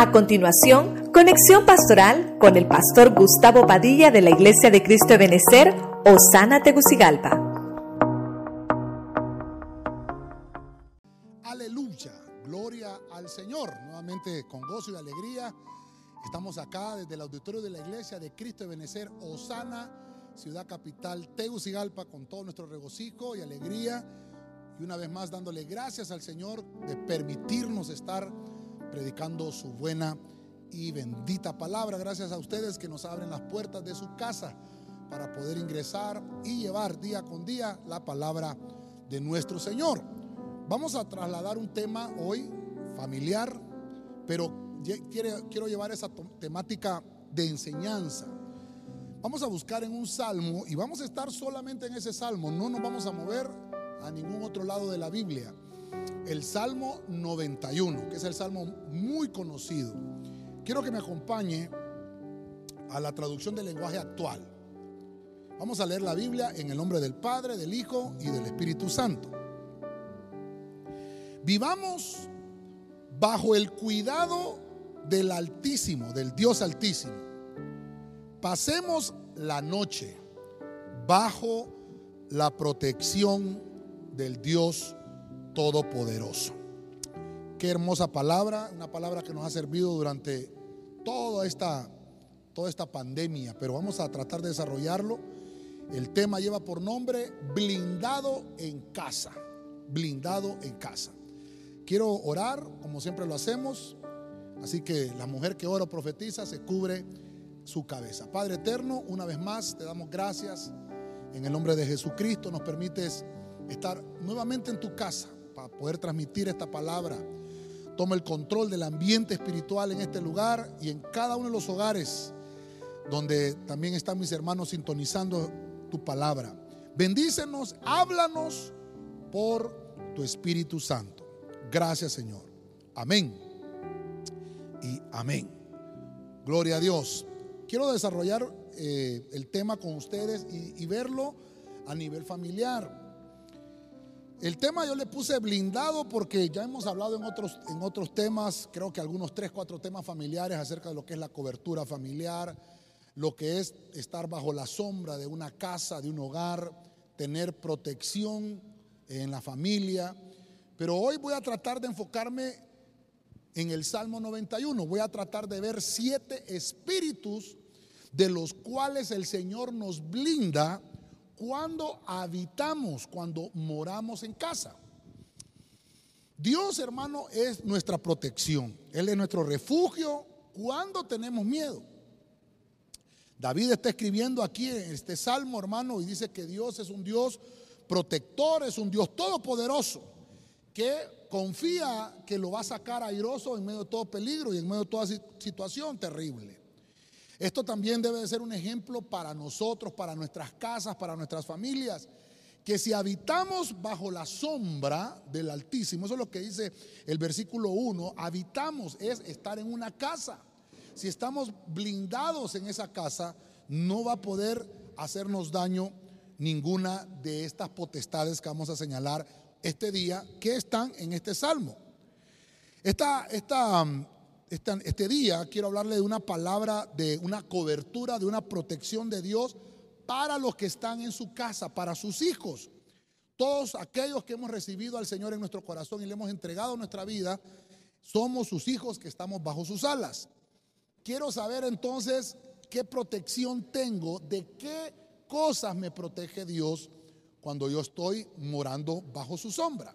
A continuación, conexión pastoral con el pastor Gustavo Padilla de la Iglesia de Cristo de Benecer, Osana Tegucigalpa. Aleluya, gloria al Señor. Nuevamente con gozo y alegría estamos acá desde el auditorio de la Iglesia de Cristo de Benecer, Osana, ciudad capital Tegucigalpa, con todo nuestro regocijo y alegría. Y una vez más dándole gracias al Señor de permitirnos estar predicando su buena y bendita palabra. Gracias a ustedes que nos abren las puertas de su casa para poder ingresar y llevar día con día la palabra de nuestro Señor. Vamos a trasladar un tema hoy familiar, pero quiero llevar esa temática de enseñanza. Vamos a buscar en un salmo y vamos a estar solamente en ese salmo, no nos vamos a mover a ningún otro lado de la Biblia el Salmo 91, que es el salmo muy conocido. Quiero que me acompañe a la traducción del lenguaje actual. Vamos a leer la Biblia en el nombre del Padre, del Hijo y del Espíritu Santo. Vivamos bajo el cuidado del Altísimo, del Dios Altísimo. Pasemos la noche bajo la protección del Dios Todopoderoso. Qué hermosa palabra, una palabra que nos ha servido durante toda esta, toda esta pandemia, pero vamos a tratar de desarrollarlo. El tema lleva por nombre blindado en casa, blindado en casa. Quiero orar, como siempre lo hacemos, así que la mujer que ora o profetiza se cubre su cabeza. Padre eterno, una vez más te damos gracias en el nombre de Jesucristo, nos permites estar nuevamente en tu casa poder transmitir esta palabra. Toma el control del ambiente espiritual en este lugar y en cada uno de los hogares donde también están mis hermanos sintonizando tu palabra. Bendícenos, háblanos por tu Espíritu Santo. Gracias Señor. Amén. Y amén. Gloria a Dios. Quiero desarrollar eh, el tema con ustedes y verlo a nivel familiar. El tema yo le puse blindado porque ya hemos hablado en otros, en otros temas, creo que algunos tres, cuatro temas familiares acerca de lo que es la cobertura familiar, lo que es estar bajo la sombra de una casa, de un hogar, tener protección en la familia. Pero hoy voy a tratar de enfocarme en el Salmo 91. Voy a tratar de ver siete espíritus de los cuales el Señor nos blinda cuando habitamos, cuando moramos en casa. Dios, hermano, es nuestra protección. Él es nuestro refugio cuando tenemos miedo. David está escribiendo aquí en este salmo, hermano, y dice que Dios es un Dios protector, es un Dios todopoderoso, que confía que lo va a sacar airoso en medio de todo peligro y en medio de toda situación terrible. Esto también debe de ser un ejemplo para nosotros, para nuestras casas, para nuestras familias. Que si habitamos bajo la sombra del Altísimo, eso es lo que dice el versículo 1, habitamos es estar en una casa. Si estamos blindados en esa casa, no va a poder hacernos daño ninguna de estas potestades que vamos a señalar este día que están en este salmo. Esta, esta este día quiero hablarle de una palabra, de una cobertura, de una protección de Dios para los que están en su casa, para sus hijos. Todos aquellos que hemos recibido al Señor en nuestro corazón y le hemos entregado nuestra vida, somos sus hijos que estamos bajo sus alas. Quiero saber entonces qué protección tengo, de qué cosas me protege Dios cuando yo estoy morando bajo su sombra.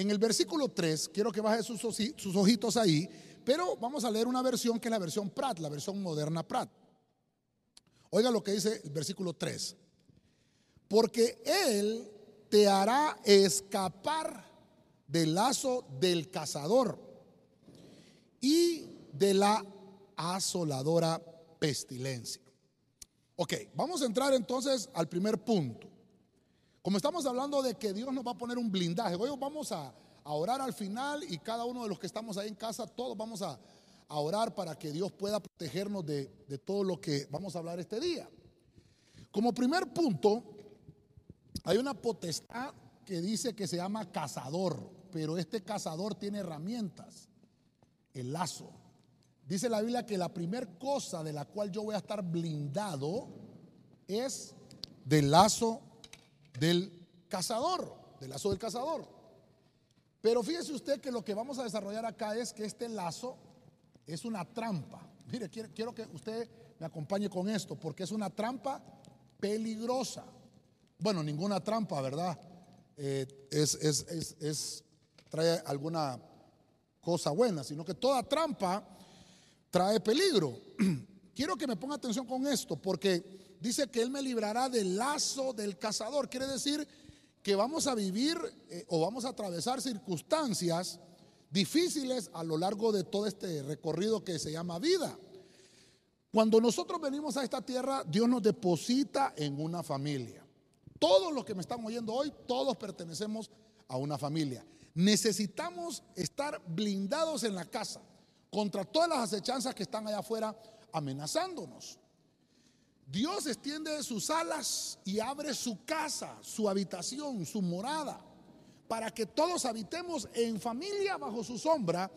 En el versículo 3, quiero que baje sus, sus ojitos ahí, pero vamos a leer una versión que es la versión Prat, la versión moderna Prat. Oiga lo que dice el versículo 3. Porque Él te hará escapar del lazo del cazador y de la asoladora pestilencia. Ok, vamos a entrar entonces al primer punto. Como estamos hablando de que Dios nos va a poner un blindaje, hoy vamos a, orar al final y cada uno de los que estamos ahí en casa, todos vamos a, orar para que Dios pueda protegernos de, de todo lo que vamos a hablar este día. Como primer punto, hay una potestad que dice que se llama cazador, pero este cazador tiene herramientas. el lazo. Dice la Biblia que la primera cosa de la cual yo voy a estar blindado es del lazo del cazador, del lazo del cazador. Pero fíjese usted que lo que vamos a desarrollar acá es que este lazo es una trampa. Mire, quiero, que usted me acompañe con esto, porque es una trampa peligrosa. Bueno, ninguna trampa, ¿verdad? Eh, es, es, trae alguna cosa buena, sino que toda trampa trae peligro. Quiero que me ponga atención con esto, porque dice que Él me librará del lazo del cazador. Quiere decir que vamos a vivir eh, o vamos a atravesar circunstancias difíciles a lo largo de todo este recorrido que se llama vida. Cuando nosotros venimos a esta tierra, Dios nos deposita en una familia. Todos los que me están oyendo hoy, todos pertenecemos a una familia. Necesitamos estar blindados en la casa contra todas las acechanzas que están allá afuera amenazándonos. Dios extiende sus alas y abre su casa, su habitación, su morada, para que todos habitemos en familia bajo su sombra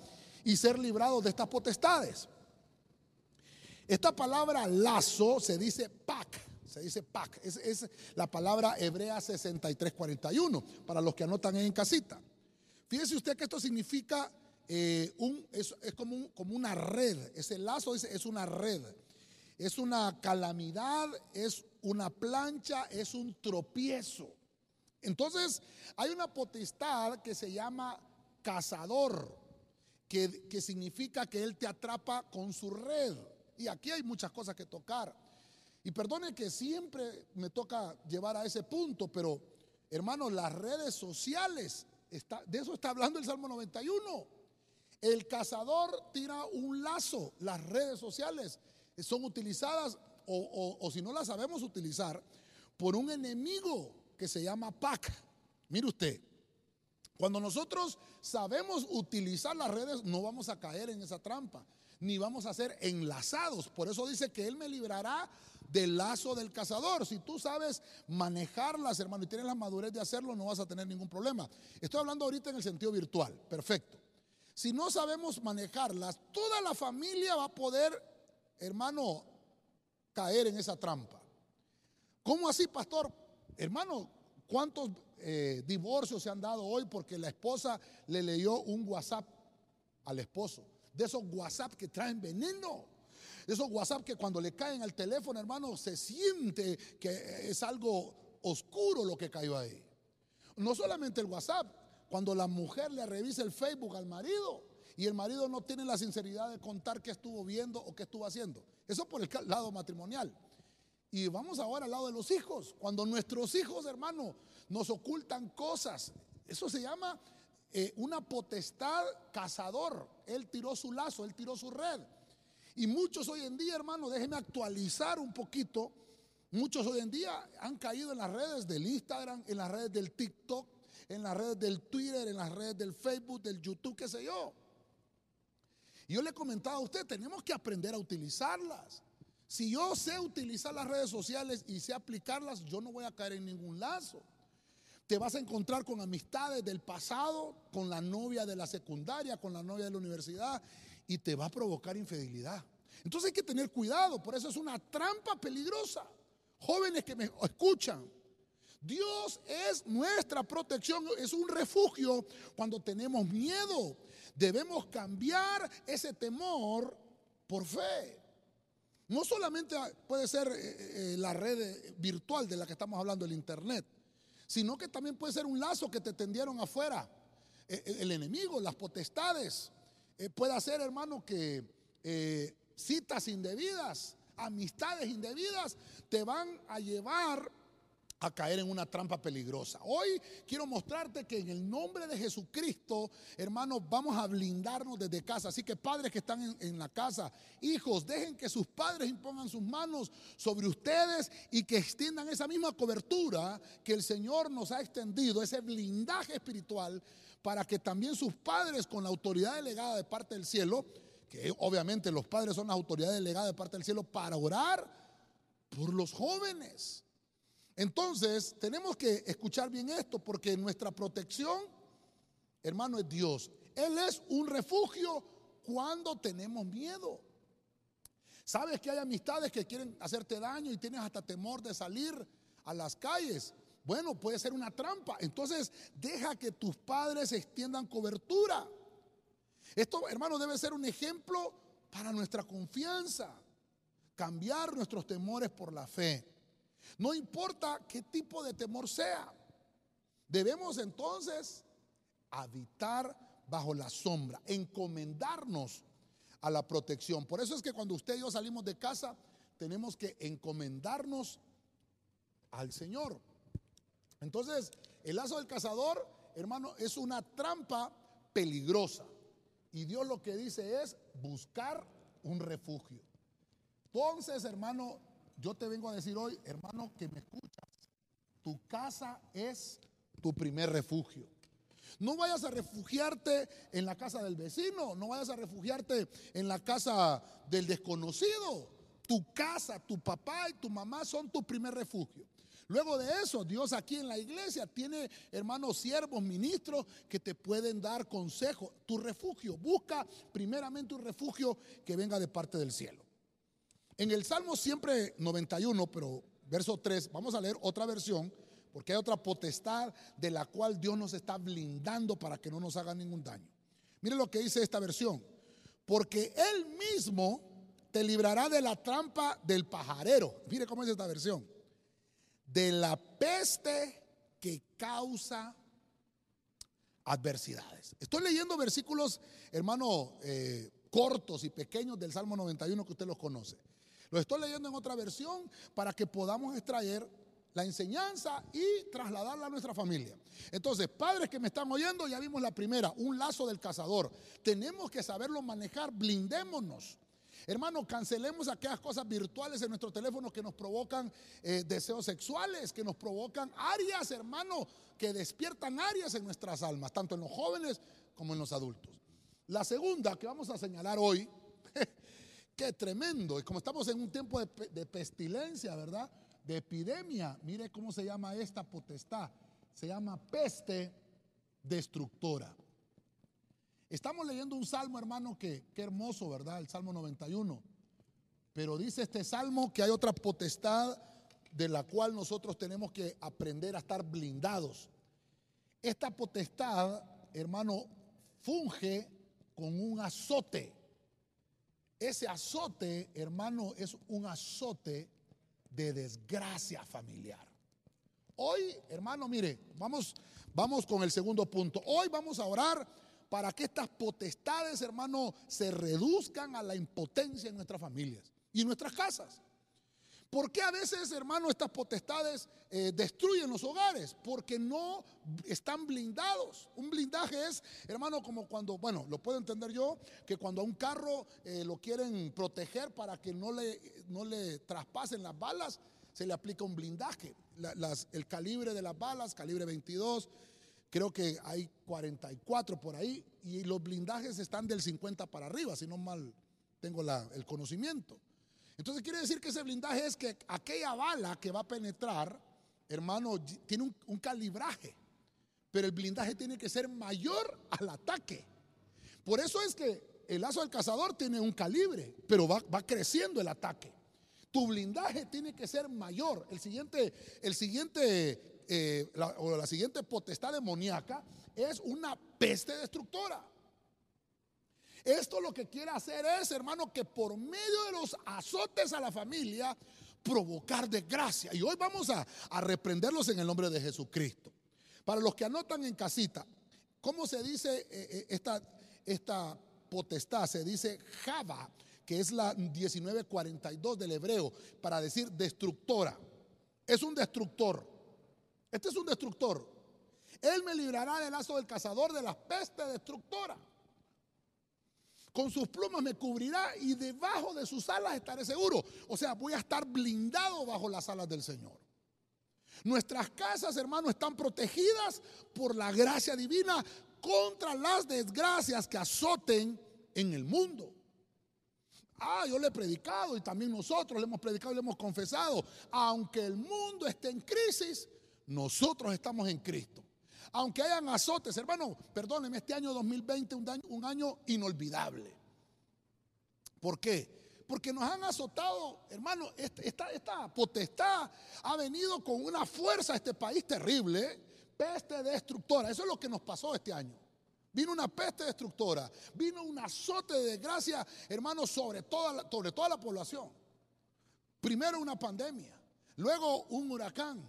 y ser librados de estas potestades. Esta palabra lazo se dice pac, se dice pac, es, la palabra hebrea 6341, para los que anotan en casita. Fíjese usted que esto significa eh, un, es, como, como, una red, ese lazo es, es una red es una calamidad, es una plancha, es un tropiezo. Entonces, hay una potestad que se llama cazador, que, que, significa que Él te atrapa con su red. Y aquí hay muchas cosas que tocar. Y perdone que siempre me toca llevar a ese punto, pero hermanos, las redes sociales, está, de eso está hablando el Salmo 91. El cazador tira un lazo, las redes sociales son utilizadas o, si no las sabemos utilizar por un enemigo que se llama PAC. Mire usted, cuando nosotros sabemos utilizar las redes, no vamos a caer en esa trampa, ni vamos a ser enlazados. Por eso dice que Él me librará del lazo del cazador. Si tú sabes manejarlas, hermano, y tienes la madurez de hacerlo, no vas a tener ningún problema. Estoy hablando ahorita en el sentido virtual, perfecto. Si no sabemos manejarlas, toda la familia va a poder hermano, caer en esa trampa. ¿Cómo así, pastor? Hermano, ¿cuántos eh, divorcios se han dado hoy porque la esposa le leyó un WhatsApp al esposo? De esos WhatsApp que traen veneno. De esos WhatsApp que cuando le caen al teléfono, hermano, se siente que es algo oscuro lo que cayó ahí. No solamente el WhatsApp, cuando la mujer le revisa el Facebook al marido, y el marido no tiene la sinceridad de contar qué estuvo viendo o qué estuvo haciendo. Eso por el lado matrimonial. Y vamos ahora al lado de los hijos. Cuando nuestros hijos, hermano, nos ocultan cosas, eso se llama eh, una potestad cazador. Él tiró su lazo, él tiró su red. Y muchos hoy en día, hermano, déjenme actualizar un poquito. Muchos hoy en día han caído en las redes del Instagram, en las redes del TikTok, en las redes del Twitter, en las redes del Facebook, del YouTube, qué sé yo. Yo le he comentado a usted, tenemos que aprender a utilizarlas. Si yo sé utilizar las redes sociales y sé aplicarlas, yo no voy a caer en ningún lazo. Te vas a encontrar con amistades del pasado, con la novia de la secundaria, con la novia de la universidad, y te va a provocar infidelidad. Entonces hay que tener cuidado, por eso es una trampa peligrosa. Jóvenes que me escuchan, Dios es nuestra protección, es un refugio cuando tenemos miedo. Debemos cambiar ese temor por fe. No solamente puede ser eh, eh, la red virtual de la que estamos hablando, el Internet, sino que también puede ser un lazo que te tendieron afuera. Eh, el enemigo, las potestades. Puede ser, hermano, que citas indebidas, amistades indebidas, te van a llevar a caer en una trampa peligrosa. Hoy quiero mostrarte que en el nombre de Jesucristo, hermanos, vamos a blindarnos desde casa. Así que padres que están en, la casa, hijos, dejen que sus padres impongan sus manos sobre ustedes y que extiendan esa misma cobertura que el Señor nos ha extendido, ese blindaje espiritual, para que también sus padres con la autoridad delegada de parte del cielo, que obviamente los padres son las autoridades delegadas de parte del cielo, para orar por los jóvenes entonces, tenemos que escuchar bien esto porque nuestra protección, hermano, es Dios. Él es un refugio cuando tenemos miedo. Sabes que hay amistades que quieren hacerte daño y tienes hasta temor de salir a las calles. Bueno, puede ser una trampa. Entonces, deja que tus padres extiendan cobertura. Esto, hermano, debe ser un ejemplo para nuestra confianza. Cambiar nuestros temores por la fe. No importa qué tipo de temor sea. Debemos entonces habitar bajo la sombra, encomendarnos a la protección. Por eso es que cuando usted y yo salimos de casa, tenemos que encomendarnos al Señor. Entonces, el lazo del cazador, hermano, es una trampa peligrosa. Y Dios lo que dice es buscar un refugio. Entonces, hermano, yo te vengo a decir hoy, hermano, que me escuchas. Tu casa es tu primer refugio. No vayas a refugiarte en la casa del vecino, no vayas a refugiarte en la casa del desconocido. Tu casa, tu papá y tu mamá son tu primer refugio. Luego de eso, Dios aquí en la iglesia tiene hermanos siervos, ministros que te pueden dar consejo. Tu refugio, busca primeramente un refugio que venga de parte del cielo. En el Salmo siempre 91, pero verso 3, vamos a leer otra versión, porque hay otra potestad de la cual Dios nos está blindando para que no nos haga ningún daño. Mire lo que dice esta versión, porque Él mismo te librará de la trampa del pajarero. Mire cómo dice esta versión de la peste que causa adversidades. Estoy leyendo versículos, hermano, eh, cortos y pequeños del Salmo 91 que usted los conoce. Lo estoy leyendo en otra versión para que podamos extraer la enseñanza y trasladarla a nuestra familia. Entonces, padres que me están oyendo, ya vimos la primera, un lazo del cazador. Tenemos que saberlo manejar, blindémonos. Hermano, cancelemos aquellas cosas virtuales en nuestro teléfono que nos provocan eh, deseos sexuales, que nos provocan áreas, hermano, que despiertan áreas en nuestras almas, tanto en los jóvenes como en los adultos. La segunda que vamos a señalar hoy, qué tremendo, y como estamos en un tiempo de, de pestilencia, ¿verdad? De epidemia, mire cómo se llama esta potestad, se llama peste destructora. Estamos leyendo un salmo, hermano, que qué hermoso, ¿verdad? El Salmo 91. Pero dice este salmo que hay otra potestad de la cual nosotros tenemos que aprender a estar blindados. Esta potestad, hermano, funge con un azote. Ese azote, hermano, es un azote de desgracia familiar. Hoy, hermano, mire, vamos, vamos con el segundo punto. Hoy vamos a orar para que estas potestades, hermano, se reduzcan a la impotencia en nuestras familias y en nuestras casas. ¿Por qué a veces, hermano, estas potestades eh, destruyen los hogares? Porque no están blindados. Un blindaje es, hermano, como cuando, bueno, lo puedo entender yo, que cuando a un carro eh, lo quieren proteger para que no le, no le traspasen las balas, se le aplica un blindaje. el calibre de las balas, calibre 22, Creo que hay 44 por ahí y los blindajes están del 50 para arriba, si no mal tengo el conocimiento. Entonces quiere decir que ese blindaje es que aquella bala que va a penetrar, hermano, tiene un, calibraje, pero el blindaje tiene que ser mayor al ataque. Por eso es que el lazo del cazador tiene un calibre, pero va, va creciendo el ataque. Tu blindaje tiene que ser mayor. El siguiente, el siguiente eh, o la siguiente potestad demoníaca es una peste destructora. Esto lo que quiere hacer es, hermano, que por medio de los azotes a la familia, provocar desgracia. Y hoy vamos a, reprenderlos en el nombre de Jesucristo. Para los que anotan en casita, ¿cómo se dice eh, eh, esta, esta potestad? Se dice Java, que es la 1942 del hebreo, para decir destructora. Es un destructor. Este es un destructor. Él me librará del lazo del cazador, de la peste destructora. Con sus plumas me cubrirá y debajo de sus alas estaré seguro. O sea, voy a estar blindado bajo las alas del Señor. Nuestras casas, hermanos, están protegidas por la gracia divina contra las desgracias que azoten en el mundo. Ah, yo le he predicado y también nosotros le hemos predicado y le hemos confesado. Aunque el mundo esté en crisis, nosotros estamos en Cristo. Aunque hayan azotes, hermano, perdónenme, este año 2020 un año, un año inolvidable. ¿Por qué? Porque nos han azotado, hermano, este, esta, esta potestad ha venido con una fuerza a este país terrible, peste destructora. Eso es lo que nos pasó este año. Vino una peste destructora, vino un azote de desgracia, hermano, sobre toda sobre toda la población. Primero una pandemia, luego un huracán,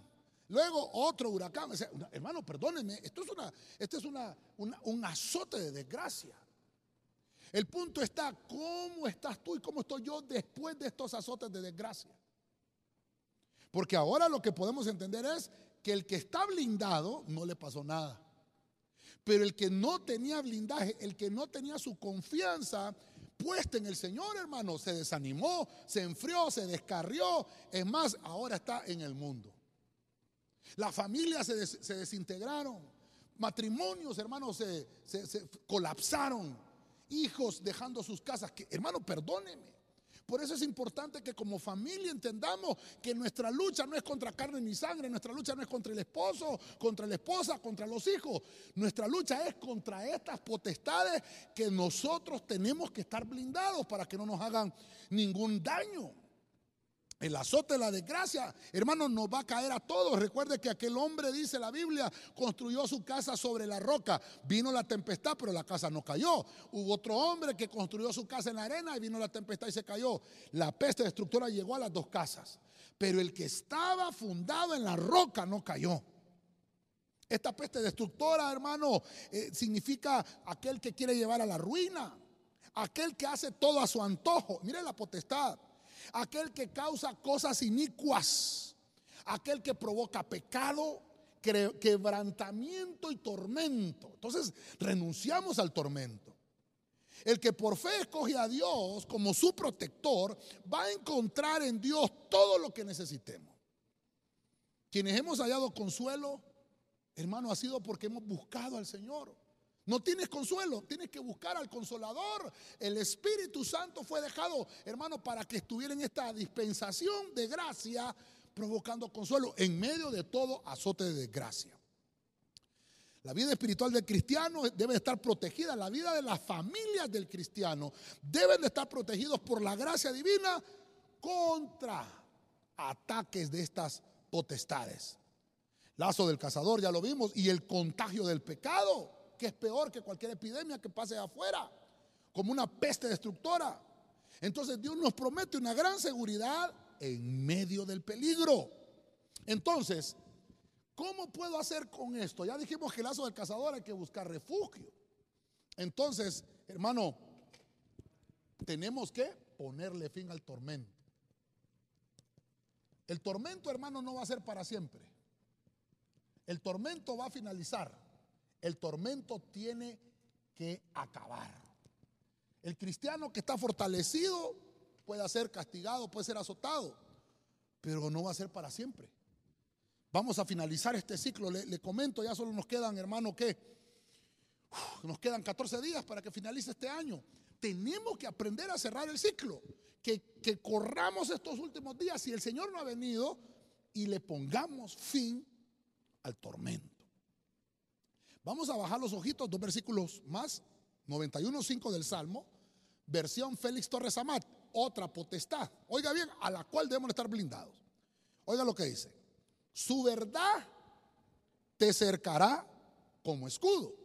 luego otro huracán. hermano, perdónenme, esto es, una, es una, un azote de desgracia. El punto está, ¿cómo estás tú y cómo estoy yo después de estos azotes de desgracia? Porque ahora lo que podemos entender es que el que está blindado no le pasó nada. Pero el que no tenía blindaje, el que no tenía su confianza puesta en el Señor, hermano, se desanimó, se enfrió, se descarrió. Es más, ahora está en el mundo. Las familias se, desintegraron. Matrimonios, hermanos, se, colapsaron hijos dejando sus casas. Que, hermano, perdóneme. Por eso es importante que como familia entendamos que nuestra lucha no es contra carne ni sangre, nuestra lucha no es contra el esposo, contra la esposa, contra los hijos. Nuestra lucha es contra estas potestades que nosotros tenemos que estar blindados para que no nos hagan ningún daño. El azote de la desgracia, hermano, nos va a caer a todos. Recuerde que aquel hombre, dice la Biblia, construyó su casa sobre la roca. Vino la tempestad, pero la casa no cayó. Hubo otro hombre que construyó su casa en la arena y vino la tempestad y se cayó. La peste destructora llegó a las dos casas. Pero el que estaba fundado en la roca no cayó. Esta peste destructora, hermano, eh, significa aquel que quiere llevar a la ruina. Aquel que hace todo a su antojo. Mire la potestad aquel que causa cosas inicuas, aquel que provoca pecado, quebrantamiento y tormento. Entonces renunciamos al tormento. El que por fe escoge a Dios como su protector va a encontrar en Dios todo lo que necesitemos. Quienes hemos hallado consuelo, hermano, ha sido porque hemos buscado al Señor. No tienes consuelo, tienes que buscar al consolador. El Espíritu Santo fue dejado, hermano, para que estuviera en esta dispensación de gracia, provocando consuelo en medio de todo azote de desgracia. La vida espiritual del cristiano debe estar protegida. La vida de las familias del cristiano deben de estar protegidos por la gracia divina contra ataques de estas potestades. Lazo del cazador, ya lo vimos, y el contagio del pecado que es peor que cualquier epidemia que pase afuera, como una peste destructora. Entonces Dios nos promete una gran seguridad en medio del peligro. Entonces, ¿cómo puedo hacer con esto? Ya dijimos que el lazo del cazador hay que buscar refugio. Entonces, hermano, tenemos que ponerle fin al tormento. El tormento, hermano, no va a ser para siempre. El tormento va a finalizar. El tormento tiene que acabar. El cristiano que está fortalecido puede ser castigado, puede ser azotado, pero no va a ser para siempre. Vamos a finalizar este ciclo. Le, comento, ya solo nos quedan, hermano, que nos quedan 14 días para que finalice este año. Tenemos que aprender a cerrar el ciclo, que, que corramos estos últimos días si el Señor no ha venido y le pongamos fin al tormento. Vamos a bajar los ojitos, dos versículos más, 91.5 del Salmo, versión Félix Torres Amat, otra potestad. Oiga bien, a la cual debemos estar blindados. Oiga lo que dice. Su verdad te cercará como escudo.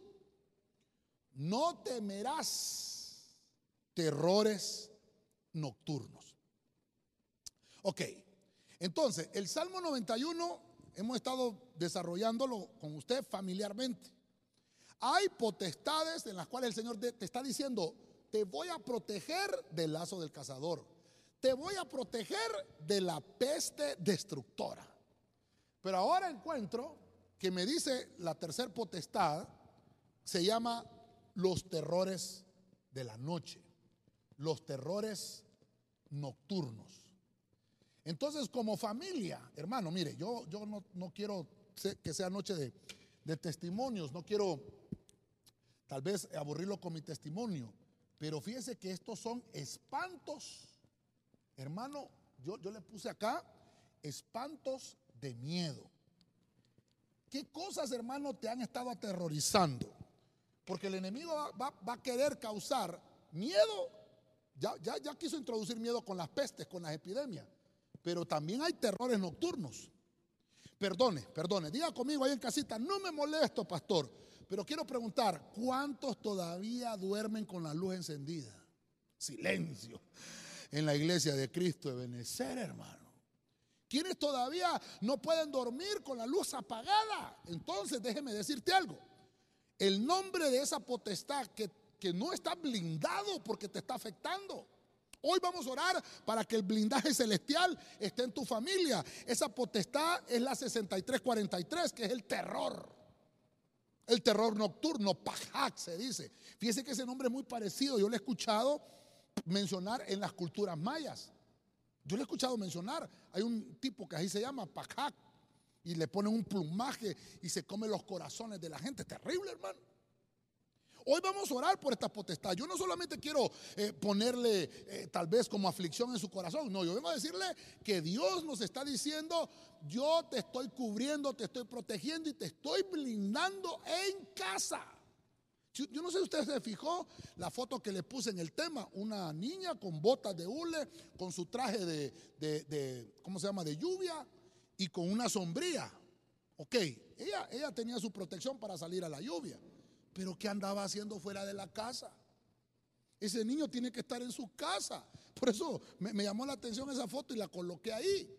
No temerás terrores nocturnos. Ok, entonces el Salmo 91 hemos estado desarrollándolo con usted familiarmente. Hay potestades en las cuales el Señor te está diciendo, te voy a proteger del lazo del cazador, te voy a proteger de la peste destructora. Pero ahora encuentro que me dice la tercer potestad, se llama los terrores de la noche, los terrores nocturnos. Entonces, como familia, hermano, mire, yo, yo no, quiero que sea noche de, de testimonios, no quiero tal vez aburrirlo con mi testimonio, pero fíjese que estos son espantos. Hermano, yo, yo le puse acá espantos de miedo. ¿Qué cosas, hermano, te han estado aterrorizando? Porque el enemigo va, va a querer causar miedo Ya, ya, ya quiso introducir miedo con las pestes, con las epidemias. Pero también hay terrores nocturnos. Perdone, perdone. Diga conmigo ahí en casita, no me molesto, pastor. Pero quiero preguntar, ¿cuántos todavía duermen con la luz encendida? Silencio. En la iglesia de Cristo de Benecer, hermano. ¿Quiénes todavía no pueden dormir con la luz apagada? Entonces déjeme decirte algo. El nombre de esa potestad que que no está blindado porque te está afectando. Hoy vamos a orar para que el blindaje celestial esté en tu familia. Esa potestad es la 6343, que es el terror. El terror nocturno, Pajak se dice. Fíjese que ese nombre es muy parecido. Yo lo he escuchado mencionar en las culturas mayas. Yo lo he escuchado mencionar. Hay un tipo que así se llama Pajak y le ponen un plumaje y se come los corazones de la gente. Terrible, hermano. Hoy vamos a orar por esta potestad. Yo no solamente quiero eh, ponerle eh, tal vez como aflicción en su corazón. No, yo vengo a decirle que Dios nos está diciendo, yo te estoy cubriendo, te estoy protegiendo y te estoy blindando en casa. Yo no sé si usted se fijó la foto que le puse en el tema, una niña con botas de hule, con su traje de, de ¿cómo se llama?, de lluvia y con una sombría. Ok, ella, ella tenía su protección para salir a la lluvia. Pero ¿qué andaba haciendo fuera de la casa? Ese niño tiene que estar en su casa. Por eso me, llamó la atención esa foto y la coloqué ahí.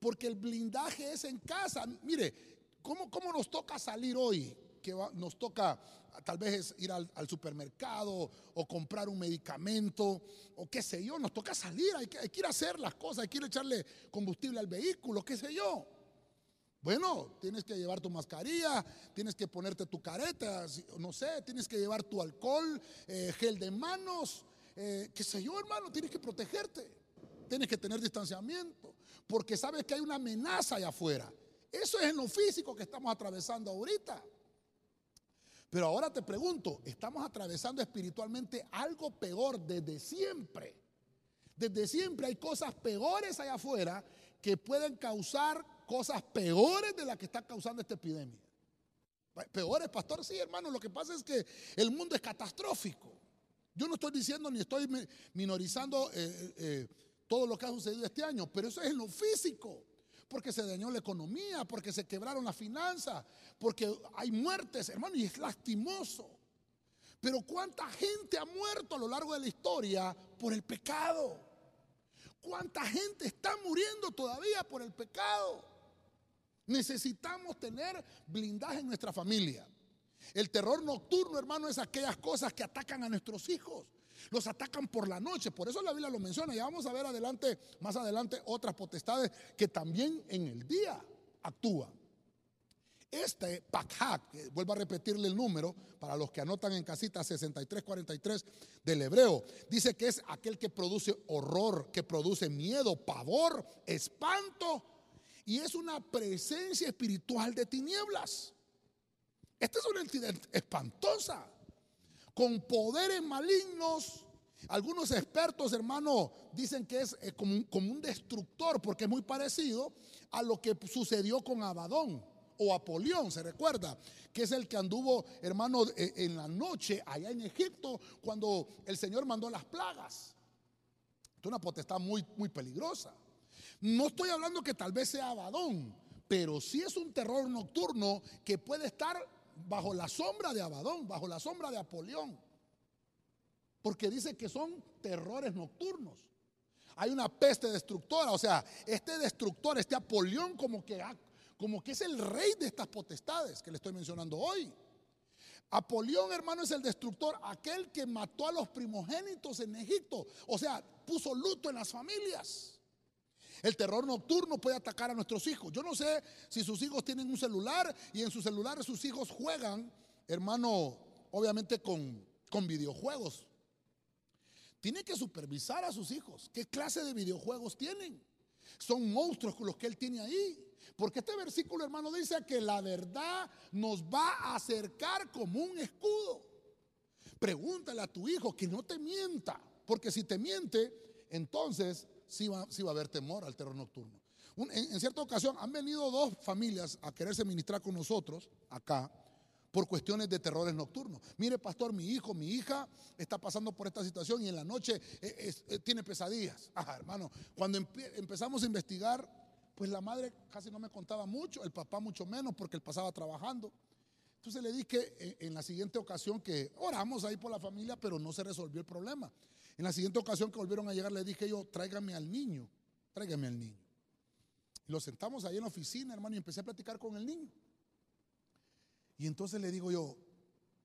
Porque el blindaje es en casa. Mire, ¿cómo, cómo nos toca salir hoy? Que nos toca tal vez ir al, supermercado o comprar un medicamento o qué sé yo. Nos toca salir, hay que, ir a hacer las cosas, hay que echarle combustible al vehículo, qué sé yo. Bueno, tienes que llevar tu mascarilla, tienes que ponerte tu careta, no sé, tienes que llevar tu alcohol, eh, gel de manos, eh, qué sé yo, hermano, tienes que protegerte, tienes que tener distanciamiento, porque sabes que hay una amenaza allá afuera. Eso es en lo físico que estamos atravesando ahorita. Pero ahora te pregunto, ¿estamos atravesando espiritualmente algo peor desde siempre? Desde siempre hay cosas peores allá afuera que pueden causar cosas peores de las que está causando esta epidemia. Peores, pastor, sí, hermano, lo que pasa es que el mundo es catastrófico. Yo no estoy diciendo ni estoy minorizando eh, eh, eh, todo lo que ha sucedido este año, pero eso es en lo físico, porque se dañó la economía, porque se quebraron las finanzas, porque hay muertes, hermano, y es lastimoso. Pero ¿cuánta gente ha muerto a lo largo de la historia por el pecado? ¿Cuánta gente está muriendo todavía por el pecado? Necesitamos tener blindaje en nuestra familia. El terror nocturno, hermano, es aquellas cosas que atacan a nuestros hijos. Los atacan por la noche. Por eso la Biblia lo menciona. Ya vamos a ver adelante, más adelante, otras potestades que también en el día actúan. Este Pakhak, vuelvo a repetirle el número para los que anotan en casita 6343 del hebreo, dice que es aquel que produce horror, que produce miedo, pavor, espanto y es una presencia espiritual de tinieblas. Esta es una entidad espantosa, con poderes malignos. Algunos expertos, hermano, dicen que es eh, como un, destructor, porque es muy parecido a lo que sucedió con Abadón o Apolión, se recuerda, que es el que anduvo, hermano, eh, en la noche allá en Egipto cuando el Señor mandó las plagas. Es una potestad muy, muy peligrosa. No estoy hablando que tal vez sea Abadón, pero sí es un terror nocturno que puede estar bajo la sombra de Abadón, bajo la sombra de Apolión. Porque dice que son terrores nocturnos. Hay una peste destructora, o sea, este destructor, este Apolión como que, como que es el rey de estas potestades que le estoy mencionando hoy. Apolión, hermano, es el destructor, aquel que mató a los primogénitos en Egipto. O sea, puso luto en las familias. El terror nocturno puede atacar a nuestros hijos. Yo no sé si sus hijos tienen un celular y en su celular sus hijos juegan, hermano, obviamente con, con videojuegos. Tiene que supervisar a sus hijos. ¿Qué clase de videojuegos tienen? Son monstruos los que él tiene ahí. Porque este versículo, hermano, dice que la verdad nos va a acercar como un escudo. Pregúntale a tu hijo que no te mienta. Porque si te miente, entonces sí va, a haber temor al terror nocturno. en, cierta ocasión han venido dos familias a quererse ministrar con nosotros acá, por cuestiones de terrores nocturnos. Mire, pastor, mi hijo, mi hija está pasando por esta situación y en la noche eh, eh, tiene pesadillas. Ah, hermano, cuando empezamos a investigar, pues la madre casi no me contaba mucho, el papá mucho menos porque él pasaba trabajando. Entonces le dije eh, en la siguiente ocasión que oramos ahí por la familia, pero no se resolvió el problema. En la siguiente ocasión que volvieron a llegar, le dije yo, tráigame al niño, tráigame al niño. Y lo sentamos ahí en la oficina, hermano, y empecé a platicar con el niño. Y entonces le digo yo,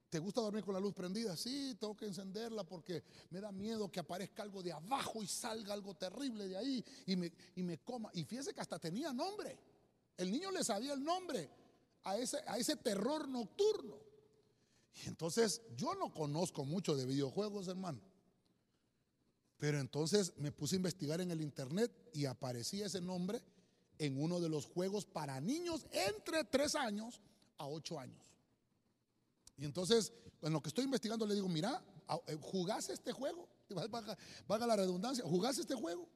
¿te gusta dormir con la luz prendida? Sí, tengo que encenderla porque me da miedo que aparezca algo de abajo y salga algo terrible de ahí y me, y me coma. Y fíjese que hasta tenía nombre. El niño le sabía el nombre a ese, a ese terror nocturno. Y entonces yo no conozco mucho de videojuegos, hermano. Pero entonces me puse a investigar en el internet y aparecía ese nombre en uno de los juegos para niños entre 3 años a 8 años. Y entonces, en lo que estoy investigando, le digo, mira, eh, ¿jugás este juego? Vaga, la redundancia, ¿jugás este juego?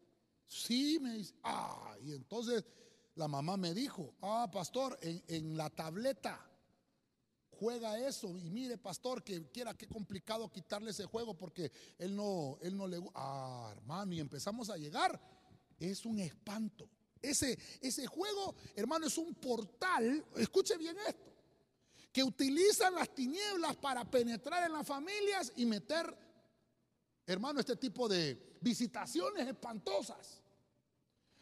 Sí, me dice, ah, y entonces la mamá me dijo, ah, pastor, en, la tableta juega eso y mire pastor que quiera qué complicado quitarle ese juego porque él no él no le ah hermano y empezamos a llegar es un espanto ese ese juego hermano es un portal escuche bien esto que utilizan las tinieblas para penetrar en las familias y meter, hermano, este tipo de visitaciones espantosas.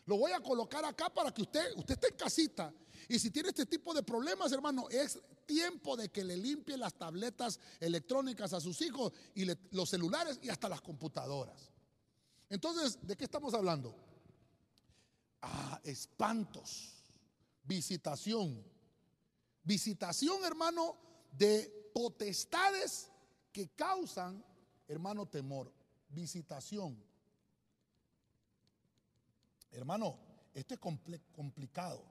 Lo voy a colocar acá para que usted, usted esté en casita. Y si tiene este tipo de problemas, hermano, es tiempo de que le limpie las tabletas electrónicas a sus hijos y los celulares y hasta las computadoras. Entonces, ¿de qué estamos hablando? Ah, espantos, visitación, Visitación, hermano, de potestades que causan, hermano, temor. Visitación. Hermano, esto es complicado.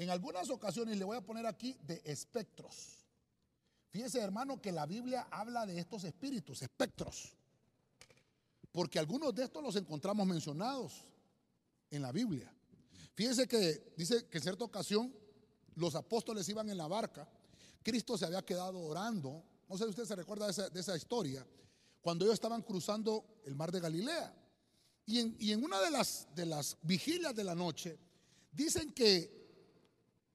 En algunas ocasiones le voy a poner aquí de espectros. Fíjese, hermano, que la Biblia habla de estos espíritus, espectros. Porque algunos de estos los encontramos mencionados en la Biblia. Fíjese que dice que en cierta ocasión los apóstoles iban en la barca, Cristo se había quedado orando, no sé si usted se recuerda de esa, historia, cuando ellos estaban cruzando el mar de Galilea. Y en, una de las, de las vigilias de la noche, dicen que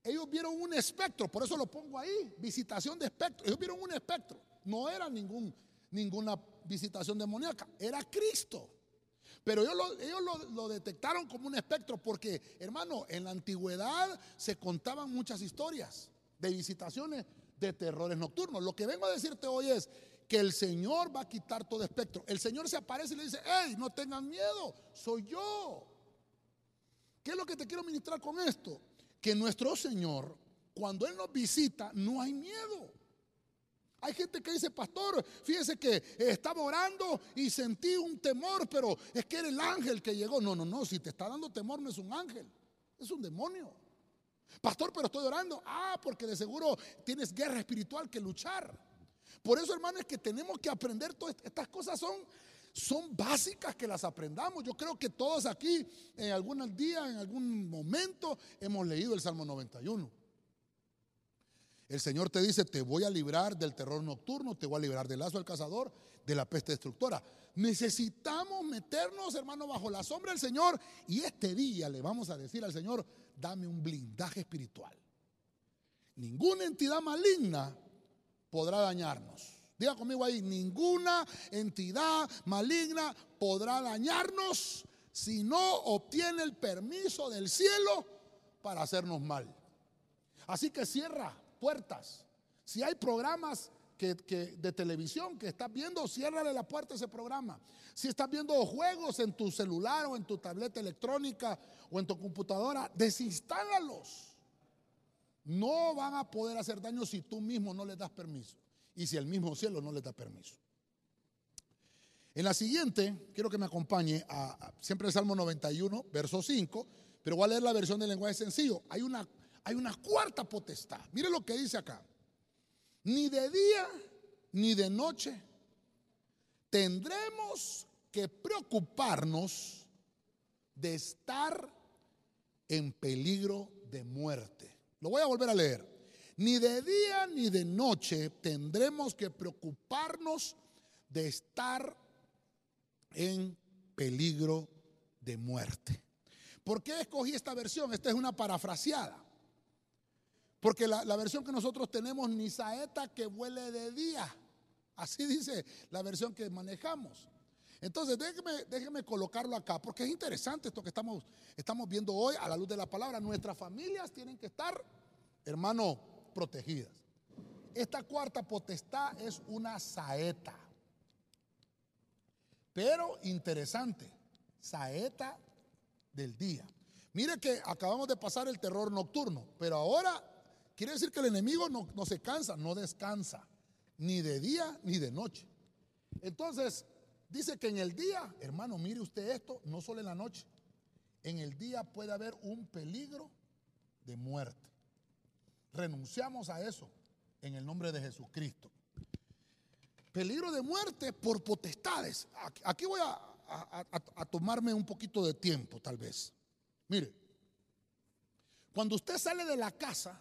ellos vieron un espectro, por eso lo pongo ahí, visitación de espectro. Ellos vieron un espectro, no era ningún, ninguna visitación demoníaca, era Cristo. Pero ellos, lo, detectaron como un espectro porque, hermano, en la antigüedad se contaban muchas historias de visitaciones de terrores nocturnos. Lo que vengo a decirte hoy es que el Señor va a quitar todo espectro. El Señor se aparece y le dice, hey, no tengan miedo, soy yo. ¿Qué es lo que te quiero ministrar con esto? Que nuestro Señor, cuando Él nos visita, no hay miedo. Hay gente que dice, pastor, fíjese que estaba orando y sentí un temor, pero es que era el ángel que llegó. No, no, no, si te está dando temor no es un ángel, es un demonio. Pastor, pero estoy orando. Ah, porque de seguro tienes guerra espiritual que luchar. Por eso, hermano, es que tenemos que aprender todas estas cosas son son básicas que las aprendamos. Yo creo que todos aquí en algún día, en algún momento, hemos leído el Salmo 91. El Señor te dice, te voy a librar del terror nocturno, te voy a librar del lazo del cazador, de la peste destructora. Necesitamos meternos, hermano, bajo la sombra del Señor y este día le vamos a decir al Señor, dame un blindaje espiritual. Ninguna entidad maligna podrá dañarnos. Diga conmigo ahí, ninguna entidad maligna podrá dañarnos si no obtiene el permiso del cielo para hacernos mal. Así que cierra puertas. Si hay programas de televisión que estás viendo, ciérrale la puerta a ese programa. Si estás viendo juegos en tu celular o en tu tableta electrónica o en tu computadora, desinstálalos. No van a poder hacer daño si tú mismo no les das permiso y si el mismo cielo no les da permiso. En la siguiente, quiero que me acompañe a, siempre el Salmo 91, verso 5, pero voy a leer la versión del lenguaje sencillo. Hay una hay una cuarta potestad. Mire lo que dice acá. Ni de día ni de noche tendremos que preocuparnos de estar en peligro de muerte. Lo voy a volver a leer. Ni de día ni de noche tendremos que preocuparnos de estar en peligro de muerte. ¿Por qué escogí esta versión? Esta es una parafraseada. Porque la, versión que nosotros tenemos, ni saeta que huele de día. Así dice la versión que manejamos. Entonces, déjeme, déjeme colocarlo acá, porque es interesante esto que estamos, estamos viendo hoy a la luz de la palabra. Nuestras familias tienen que estar, hermano, protegidas. Esta cuarta potestad es una saeta. Pero interesante, saeta del día. Mire que acabamos de pasar el terror nocturno, pero ahora quiere decir que el enemigo no, no se cansa, no descansa, ni de día ni de noche. Entonces, dice que en el día, hermano, mire usted esto, no solo en la noche, en el día puede haber un peligro de muerte. Renunciamos a eso en el nombre de Jesucristo. Peligro de muerte por potestades. Aquí voy a, tomarme un poquito de tiempo, tal vez. Mire, cuando usted sale de la casa,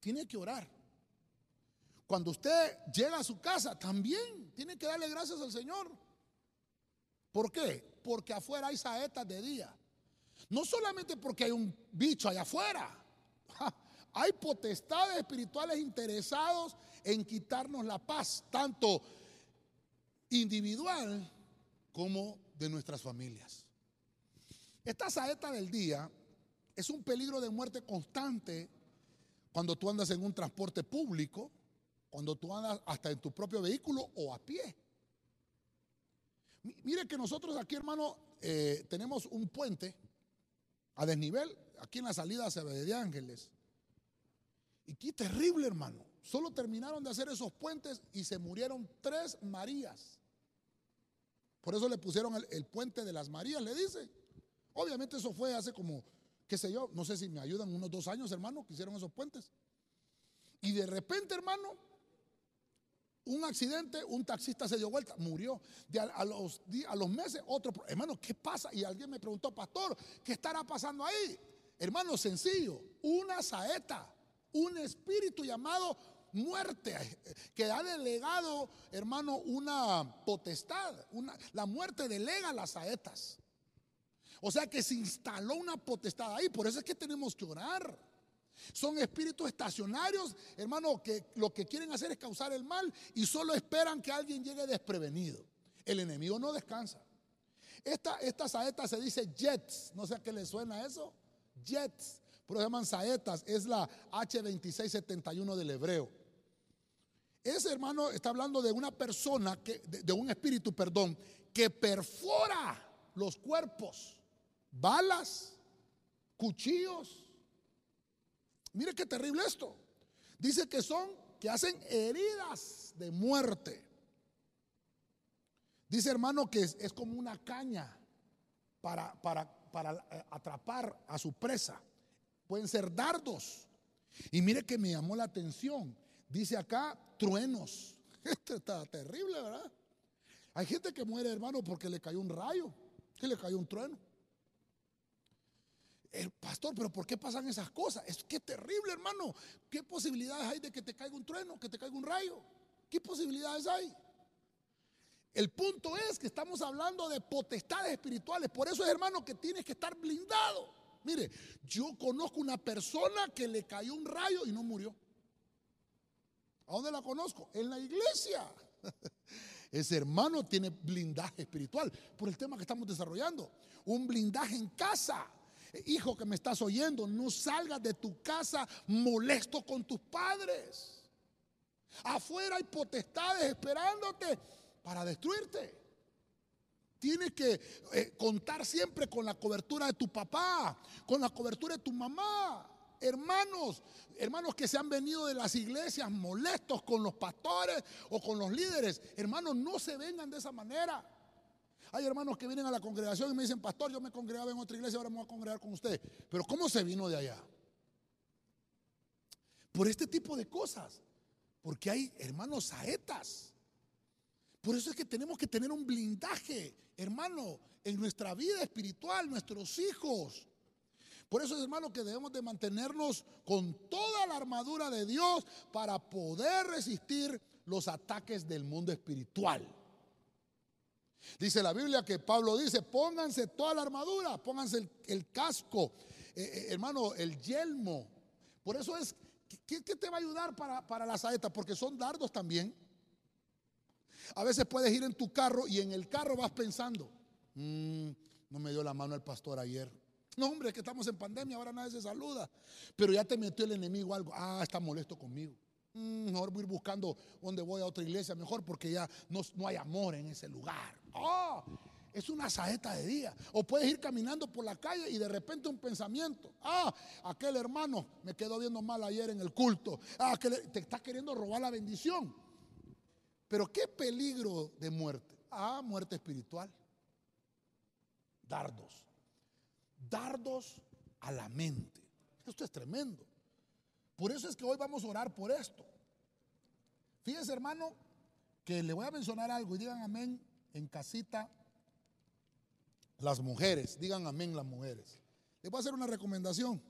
tiene que orar. Cuando usted llega a su casa, también tiene que darle gracias al Señor. ¿Por qué? Porque afuera hay saetas de día. No solamente porque hay un bicho allá afuera. Hay potestades espirituales interesados en quitarnos la paz, tanto individual como de nuestras familias. Esta saeta del día es un peligro de muerte constante cuando tú andas en un transporte público, cuando tú andas hasta en tu propio vehículo o a pie. Mire que nosotros aquí, hermano, eh, tenemos un puente a desnivel, aquí en la salida hacia de Ángeles. Y qué terrible, hermano. Solo terminaron de hacer esos puentes y se murieron tres Marías. Por eso le pusieron el, puente de las Marías, le dice. Obviamente eso fue hace como, qué sé yo, no sé si me ayudan unos dos años, hermano, que hicieron esos puentes. Y de repente, hermano, un accidente, un taxista se dio vuelta, murió. a, los, a los meses, otro, hermano, ¿qué pasa? Y alguien me preguntó, pastor, ¿qué estará pasando ahí? Hermano, sencillo, una saeta un espíritu llamado muerte, que ha delegado, hermano, una potestad. Una, la muerte delega las saetas. O sea que se instaló una potestad ahí, por eso es que tenemos que orar. Son espíritus estacionarios, hermano, que lo que quieren hacer es causar el mal y solo esperan que alguien llegue desprevenido. El enemigo no descansa. Esta, esta saeta se dice jets, no sé a qué le suena eso. Jets pero se llaman saetas, es la H2671 del hebreo. Ese hermano está hablando de una persona, que, de, un espíritu, perdón, que perfora los cuerpos, balas, cuchillos. Mire qué terrible esto. Dice que son, que hacen heridas de muerte. Dice hermano que es, como una caña para, para, para eh, atrapar a su presa pueden ser dardos. Y mire que me llamó la atención. Dice acá truenos. Esto está terrible, ¿verdad? Hay gente que muere, hermano, porque le cayó un rayo, que le cayó un trueno. El pastor, pero ¿por qué pasan esas cosas? Es que terrible, hermano. ¿Qué posibilidades hay de que te caiga un trueno, que te caiga un rayo? ¿Qué posibilidades hay? El punto es que estamos hablando de potestades espirituales. Por eso es, hermano, que tienes que estar blindado. Mire, yo conozco una persona que le cayó un rayo y no murió. ¿A dónde la conozco? En la iglesia. Ese hermano tiene blindaje espiritual por el tema que estamos desarrollando. Un blindaje en casa. Hijo que me estás oyendo, no salgas de tu casa molesto con tus padres. Afuera hay potestades esperándote para destruirte. Tienes que eh, contar siempre con la cobertura de tu papá, con la cobertura de tu mamá. Hermanos, hermanos que se han venido de las iglesias molestos con los pastores o con los líderes, hermanos, no se vengan de esa manera. Hay hermanos que vienen a la congregación y me dicen, pastor, yo me congregaba en otra iglesia, ahora me voy a congregar con usted. Pero ¿cómo se vino de allá? Por este tipo de cosas. Porque hay hermanos saetas por eso es que tenemos que tener un blindaje, hermano, en nuestra vida espiritual, nuestros hijos. Por eso es, hermano, que debemos de mantenernos con toda la armadura de Dios para poder resistir los ataques del mundo espiritual. Dice la Biblia que Pablo dice, pónganse toda la armadura, pónganse el, casco, eh, eh, hermano, el yelmo. Por eso es, ¿qué, te va a ayudar para, para la? Porque son dardos también. A veces puedes ir en tu carro y en el carro vas pensando, mm, no me dio la mano el pastor ayer. No, hombre, que estamos en pandemia, ahora nadie se saluda. Pero ya te metió el enemigo algo. Ah, está molesto conmigo. Mm, mejor voy a ir buscando donde voy a otra iglesia, mejor porque ya no, no hay amor en ese lugar. Oh, es una saeta de día. O puedes ir caminando por la calle y de repente un pensamiento. Ah, aquel hermano me quedó viendo mal ayer en el culto. Ah, que te está queriendo robar la bendición. Pero qué peligro de muerte. Ah, muerte espiritual. Dardos. Dardos a la mente. Esto es tremendo. Por eso es que hoy vamos a orar por esto. Fíjese, hermano, que le voy a mencionar algo y digan amén en casita las mujeres. Digan amén las mujeres. Les voy a hacer una recomendación.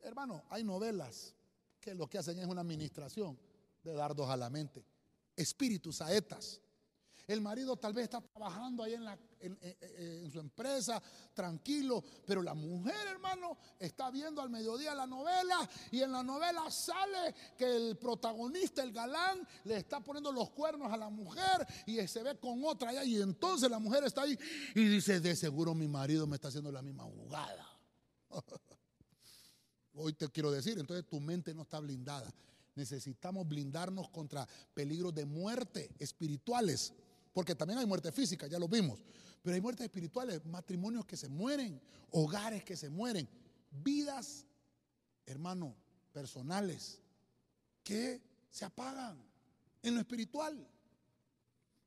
Hermano, hay novelas que lo que hacen es una administración de dardos a la mente espíritus, saetas. El marido tal vez está trabajando ahí en, la, en, su empresa, tranquilo, pero la mujer, hermano, está viendo al mediodía la novela y en la novela sale que el protagonista, el galán, le está poniendo los cuernos a la mujer y se ve con otra allá y entonces la mujer está ahí y dice, de seguro mi marido me está haciendo la misma jugada. Hoy te quiero decir, entonces tu mente no está blindada. Necesitamos blindarnos contra peligros de muerte espirituales, porque también hay muerte física, ya lo vimos, pero hay muertes espirituales, matrimonios que se mueren, hogares que se mueren, vidas, hermano, personales que se apagan en lo espiritual.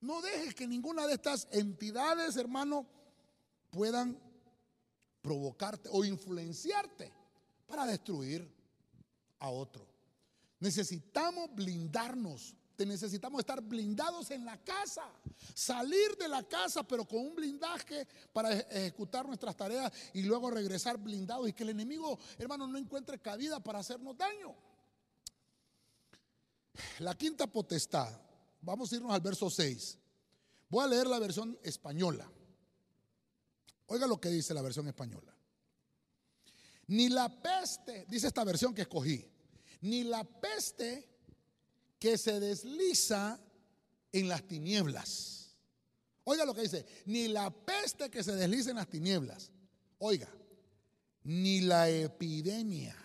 No dejes que ninguna de estas entidades, hermano, puedan provocarte o influenciarte para destruir a otro. Necesitamos blindarnos. Necesitamos estar blindados en la casa. Salir de la casa, pero con un blindaje para ejecutar nuestras tareas y luego regresar blindados y que el enemigo, hermano, no encuentre cabida para hacernos daño. La quinta potestad. Vamos a irnos al verso 6. Voy a leer la versión española. Oiga lo que dice la versión española. Ni la peste, dice esta versión que escogí ni la peste que se desliza en las tinieblas. Oiga lo que dice, ni la peste que se desliza en las tinieblas. Oiga, ni la epidemia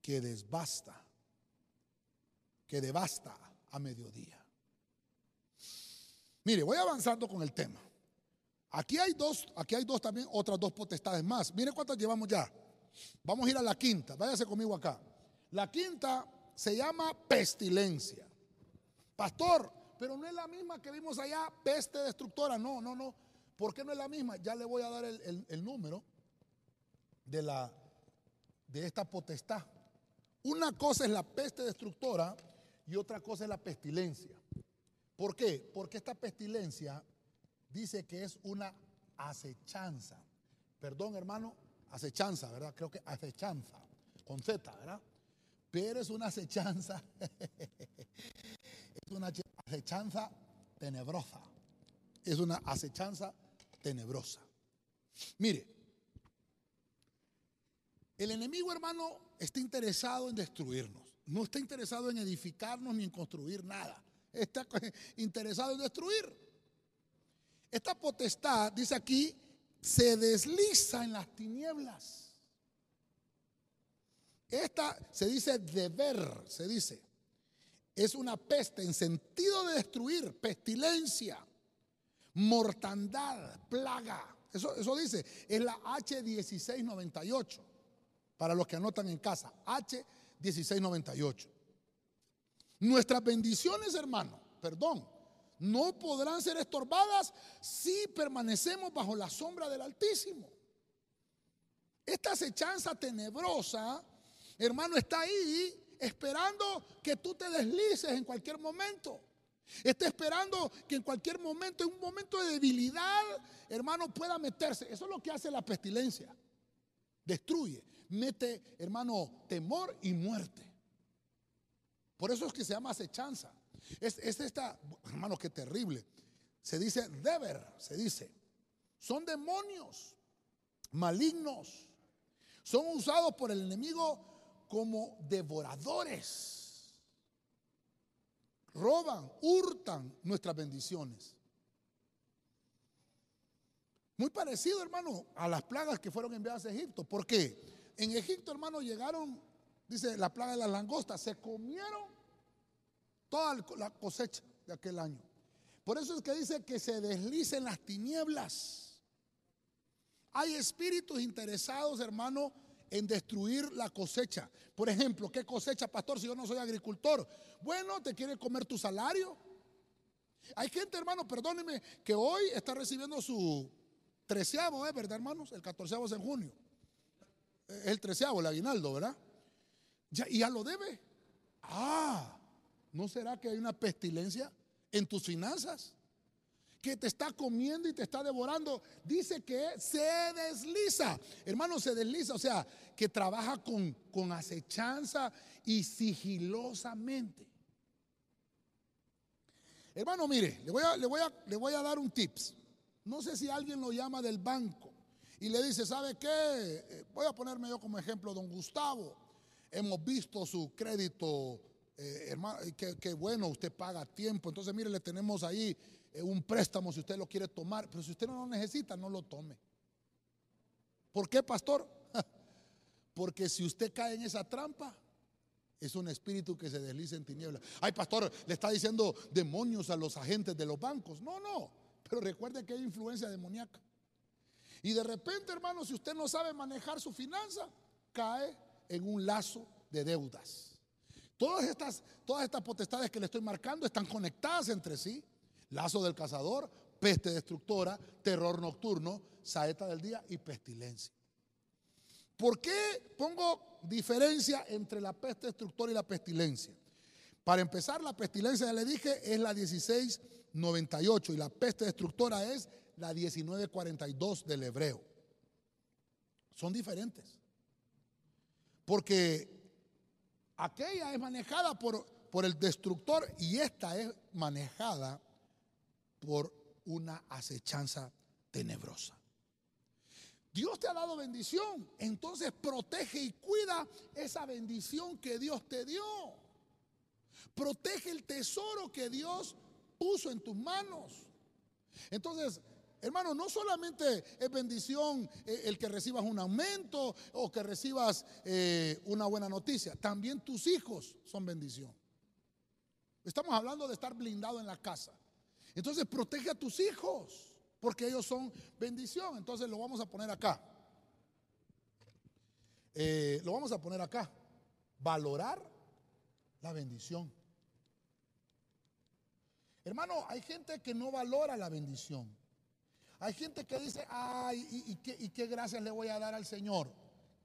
que desbasta, que devasta a mediodía. Mire, voy avanzando con el tema. Aquí hay dos, aquí hay dos también, otras dos potestades más. Mire cuántas llevamos ya. Vamos a ir a la quinta, váyase conmigo acá. La quinta se llama pestilencia. Pastor, pero no es la misma que vimos allá, peste destructora. No, no, no. ¿Por qué no es la misma? Ya le voy a dar el, número de, la, de esta potestad. Una cosa es la peste destructora y otra cosa es la pestilencia. ¿Por qué? Porque esta pestilencia dice que es una acechanza. Perdón, hermano, acechanza, ¿verdad? Creo que acechanza, con Z, ¿verdad? Pero es una acechanza, es una acechanza tenebrosa, es una acechanza tenebrosa. Mire, el enemigo hermano está interesado en destruirnos, no está interesado en edificarnos ni en construir nada, está interesado en destruir. Esta potestad, dice aquí, se desliza en las tinieblas. Esta se dice deber, se dice. Es una peste en sentido de destruir, pestilencia, mortandad, plaga. Eso, dice, es la H1698, para los que anotan en casa, H1698. Nuestras bendiciones, hermano, perdón, no podrán ser estorbadas si permanecemos bajo la sombra del Altísimo. Esta acechanza tenebrosa, hermano, está ahí esperando que tú te deslices en cualquier momento. Está esperando que en cualquier momento, en un momento de debilidad, hermano, pueda meterse. Eso es lo que hace la pestilencia. Destruye, mete, hermano, temor y muerte. Por eso es que se llama acechanza. Es, es esta, hermano, qué terrible. Se dice deber, se dice. Son demonios malignos. Son usados por el enemigo como devoradores. Roban, hurtan nuestras bendiciones. Muy parecido, hermano, a las plagas que fueron enviadas a Egipto. ¿Por qué? En Egipto, hermano, llegaron, dice la plaga de las langostas, se comieron toda la cosecha de aquel año. Por eso es que dice que se deslicen las tinieblas. Hay espíritus interesados, hermano, en destruir la cosecha. Por ejemplo, ¿qué cosecha, pastor, si yo no soy agricultor? Bueno, te quiere comer tu salario. Hay gente, hermano, perdóneme, que hoy está recibiendo su treceavo, ¿eh? ¿verdad, hermanos? El catorceavo es en junio. El treceavo, el aguinaldo, ¿verdad? Y ya lo debe. Ah, ¿no será que hay una pestilencia? en tus finanzas, que te está comiendo y te está devorando. Dice que se desliza, hermano, se desliza, o sea, que trabaja con, con acechanza y sigilosamente. Hermano, mire, le voy, a, le, voy a, le voy a dar un tips. No sé si alguien lo llama del banco y le dice, ¿sabe qué? Eh, voy a ponerme yo como ejemplo, don Gustavo. Hemos visto su crédito eh, hermano, que, bueno, usted paga tiempo. Entonces, mire, le tenemos ahí eh, un préstamo si usted lo quiere tomar. Pero si usted no lo necesita, no lo tome. ¿Por qué, pastor? Porque si usted cae en esa trampa, es un espíritu que se desliza en tinieblas. Ay, pastor, le está diciendo demonios a los agentes de los bancos. No, no. Pero recuerde que hay influencia demoníaca. Y de repente, hermano, si usted no sabe manejar su finanza, cae en un lazo de deudas. Todas estas, todas estas potestades que le estoy marcando están conectadas entre sí. Lazo del cazador, peste destructora, terror nocturno, saeta del día y pestilencia. ¿Por qué pongo diferencia entre la peste destructora y la pestilencia? Para empezar, la pestilencia, ya le dije, es la 1698 y la peste destructora es la 1942 del hebreo. Son diferentes. Porque Aquella es manejada por, por el destructor y esta es manejada por una acechanza tenebrosa. Dios te ha dado bendición, entonces protege y cuida esa bendición que Dios te dio. Protege el tesoro que Dios puso en tus manos. Entonces, Hermano, no solamente es bendición eh, el que recibas un aumento o que recibas eh, una buena noticia, también tus hijos son bendición. Estamos hablando de estar blindado en la casa. Entonces protege a tus hijos, porque ellos son bendición. Entonces lo vamos a poner acá. Eh, lo vamos a poner acá. Valorar la bendición. Hermano, hay gente que no valora la bendición. Hay gente que dice, ay, ¿y, qué, gracias le voy a dar al Señor?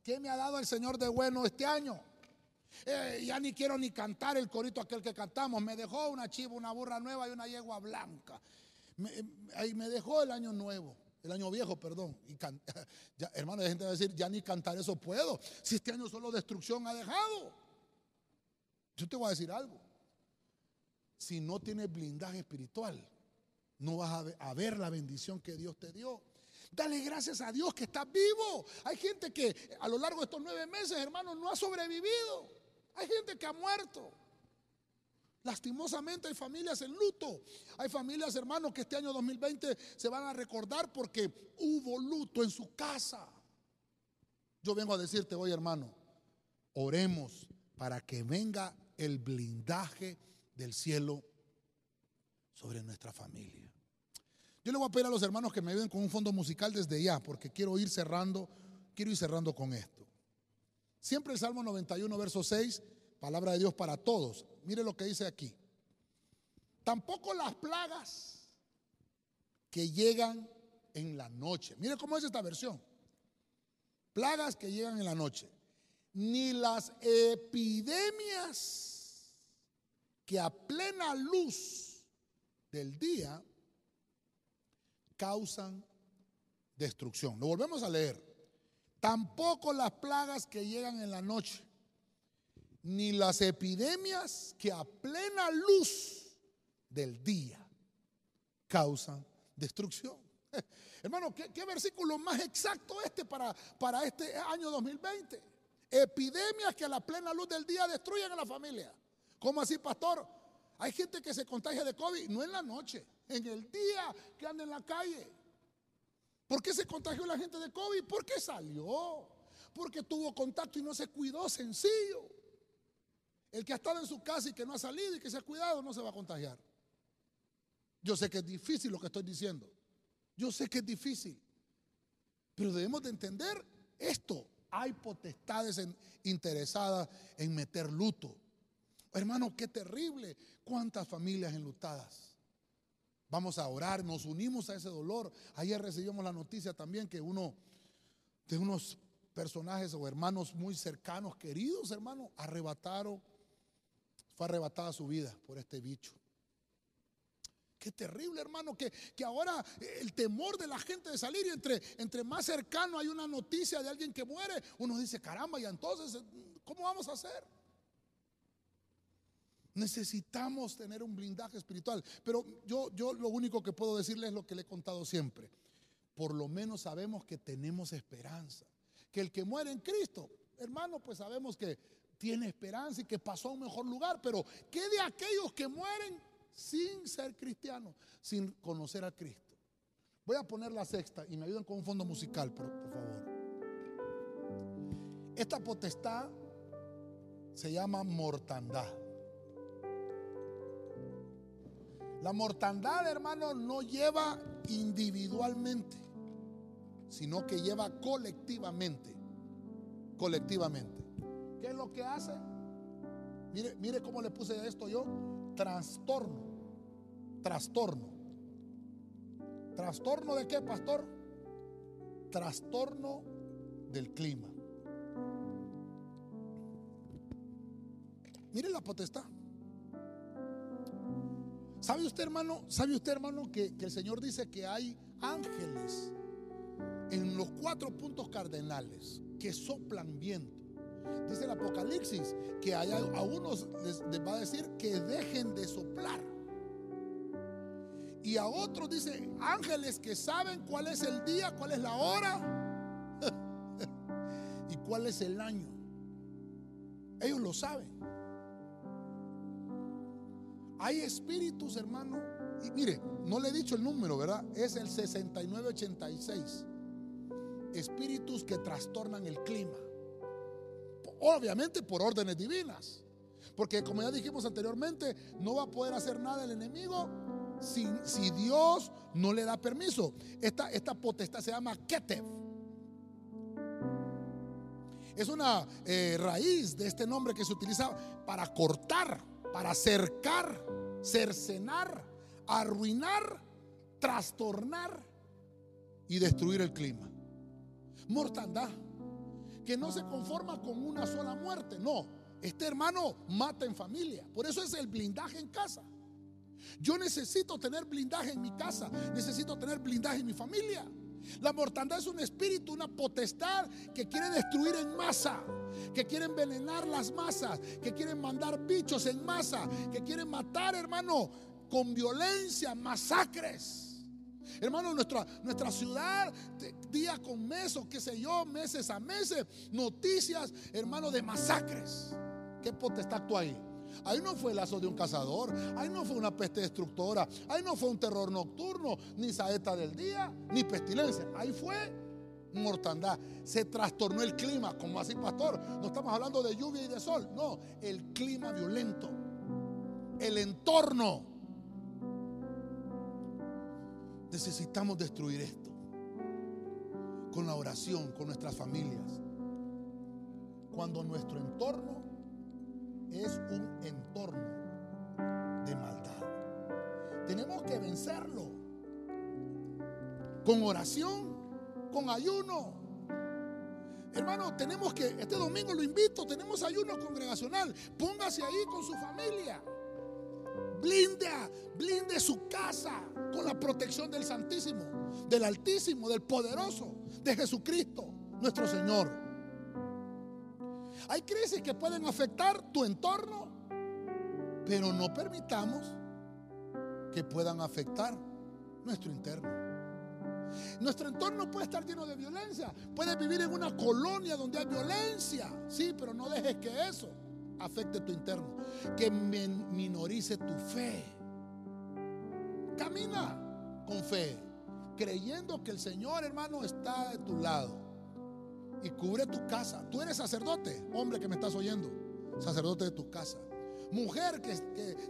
¿Qué me ha dado el Señor de bueno este año? Eh, ya ni quiero ni cantar el corito aquel que cantamos. Me dejó una chiva, una burra nueva y una yegua blanca. Me, eh, me dejó el año nuevo, el año viejo, perdón. Ya, hermano, hay gente va a decir, ya ni cantar eso puedo. Si este año solo destrucción ha dejado. Yo te voy a decir algo. Si no tienes blindaje espiritual, no vas a ver la bendición que Dios te dio. Dale gracias a Dios que estás vivo. Hay gente que a lo largo de estos nueve meses, hermano, no ha sobrevivido. Hay gente que ha muerto. Lastimosamente hay familias en luto. Hay familias, hermanos, que este año 2020 se van a recordar porque hubo luto en su casa. Yo vengo a decirte hoy, hermano, oremos para que venga el blindaje del cielo sobre nuestra familia. Yo le voy a pedir a los hermanos que me ayuden con un fondo musical desde ya, porque quiero ir cerrando, quiero ir cerrando con esto. Siempre el Salmo 91, verso 6, palabra de Dios para todos. Mire lo que dice aquí. Tampoco las plagas que llegan en la noche. Mire cómo es esta versión. Plagas que llegan en la noche. Ni las epidemias que a plena luz del día causan destrucción. Lo volvemos a leer. Tampoco las plagas que llegan en la noche, ni las epidemias que a plena luz del día causan destrucción. Hermano, ¿qué, versículo más exacto este para, para este año 2020? Epidemias que a la plena luz del día destruyen a la familia. ¿Cómo así, pastor? Hay gente que se contagia de COVID, no en la noche, en el día que anda en la calle. ¿Por qué se contagió la gente de COVID? Porque salió. Porque tuvo contacto y no se cuidó, sencillo. El que ha estado en su casa y que no ha salido y que se ha cuidado no se va a contagiar. Yo sé que es difícil lo que estoy diciendo. Yo sé que es difícil. Pero debemos de entender esto. Hay potestades interesadas en meter luto. Hermano, qué terrible. Cuántas familias enlutadas. Vamos a orar, nos unimos a ese dolor. Ayer recibimos la noticia también que uno de unos personajes o hermanos muy cercanos, queridos hermanos, arrebataron, fue arrebatada su vida por este bicho. Qué terrible, hermano, que, que, ahora el temor de la gente de salir y entre, entre más cercano hay una noticia de alguien que muere, uno dice, caramba, y entonces, ¿cómo vamos a hacer? Necesitamos tener un blindaje espiritual. Pero yo, yo lo único que puedo decirles es lo que le he contado siempre. Por lo menos sabemos que tenemos esperanza. Que el que muere en Cristo, hermano, pues sabemos que tiene esperanza y que pasó a un mejor lugar. Pero ¿qué de aquellos que mueren sin ser cristianos, sin conocer a Cristo? Voy a poner la sexta y me ayudan con un fondo musical, por, por favor. Esta potestad se llama mortandad. La mortandad, hermano, no lleva individualmente, sino que lleva colectivamente. Colectivamente. ¿Qué es lo que hace? Mire, mire cómo le puse esto yo. Trastorno. Trastorno. ¿Trastorno de qué, pastor? Trastorno del clima. Mire la potestad. ¿Sabe usted, hermano? ¿Sabe usted, hermano, que, el Señor dice que hay ángeles en los cuatro puntos cardenales que soplan viento? Dice el Apocalipsis que hay, a unos les, va a decir que dejen de soplar. Y a otros dice ángeles que saben cuál es el día, cuál es la hora y cuál es el año. Ellos lo saben. Hay espíritus, hermano. Y mire, no le he dicho el número, ¿verdad? Es el 6986. Espíritus que trastornan el clima. Obviamente por órdenes divinas. Porque como ya dijimos anteriormente, no va a poder hacer nada el enemigo si, si Dios no le da permiso. Esta, esta potestad se llama Ketev. Es una eh, raíz de este nombre que se utiliza para cortar para cercar, cercenar, arruinar, trastornar y destruir el clima. Mortandad, que no se conforma con una sola muerte, no. Este hermano mata en familia, por eso es el blindaje en casa. Yo necesito tener blindaje en mi casa, necesito tener blindaje en mi familia. La mortandad es un espíritu, una potestad que quiere destruir en masa, que quiere envenenar las masas, que quiere mandar bichos en masa, que quiere matar, hermano, con violencia, masacres. Hermano, nuestra, nuestra ciudad, día con mes o qué sé yo, meses a meses, noticias, hermano, de masacres. ¿Qué potestad tú ahí? Ahí no fue el lazo de un cazador, ahí no fue una peste destructora, ahí no fue un terror nocturno, ni saeta del día, ni pestilencia. Ahí fue mortandad. Se trastornó el clima, como así, pastor. No estamos hablando de lluvia y de sol, no, el clima violento, el entorno. Necesitamos destruir esto con la oración, con nuestras familias. Cuando nuestro entorno es un entorno de maldad. Tenemos que vencerlo con oración, con ayuno. Hermano, tenemos que, este domingo lo invito, tenemos ayuno congregacional. Póngase ahí con su familia. Blinda, blinde su casa con la protección del Santísimo, del Altísimo, del Poderoso, de Jesucristo, nuestro Señor. Hay crisis que pueden afectar tu entorno, pero no permitamos que puedan afectar nuestro interno. Nuestro entorno puede estar lleno de violencia. Puedes vivir en una colonia donde hay violencia. Sí, pero no dejes que eso afecte tu interno. Que minorice tu fe. Camina con fe. Creyendo que el Señor, hermano, está de tu lado. Y cubre tu casa. Tú eres sacerdote, hombre que me estás oyendo. Sacerdote de tu casa. Mujer que,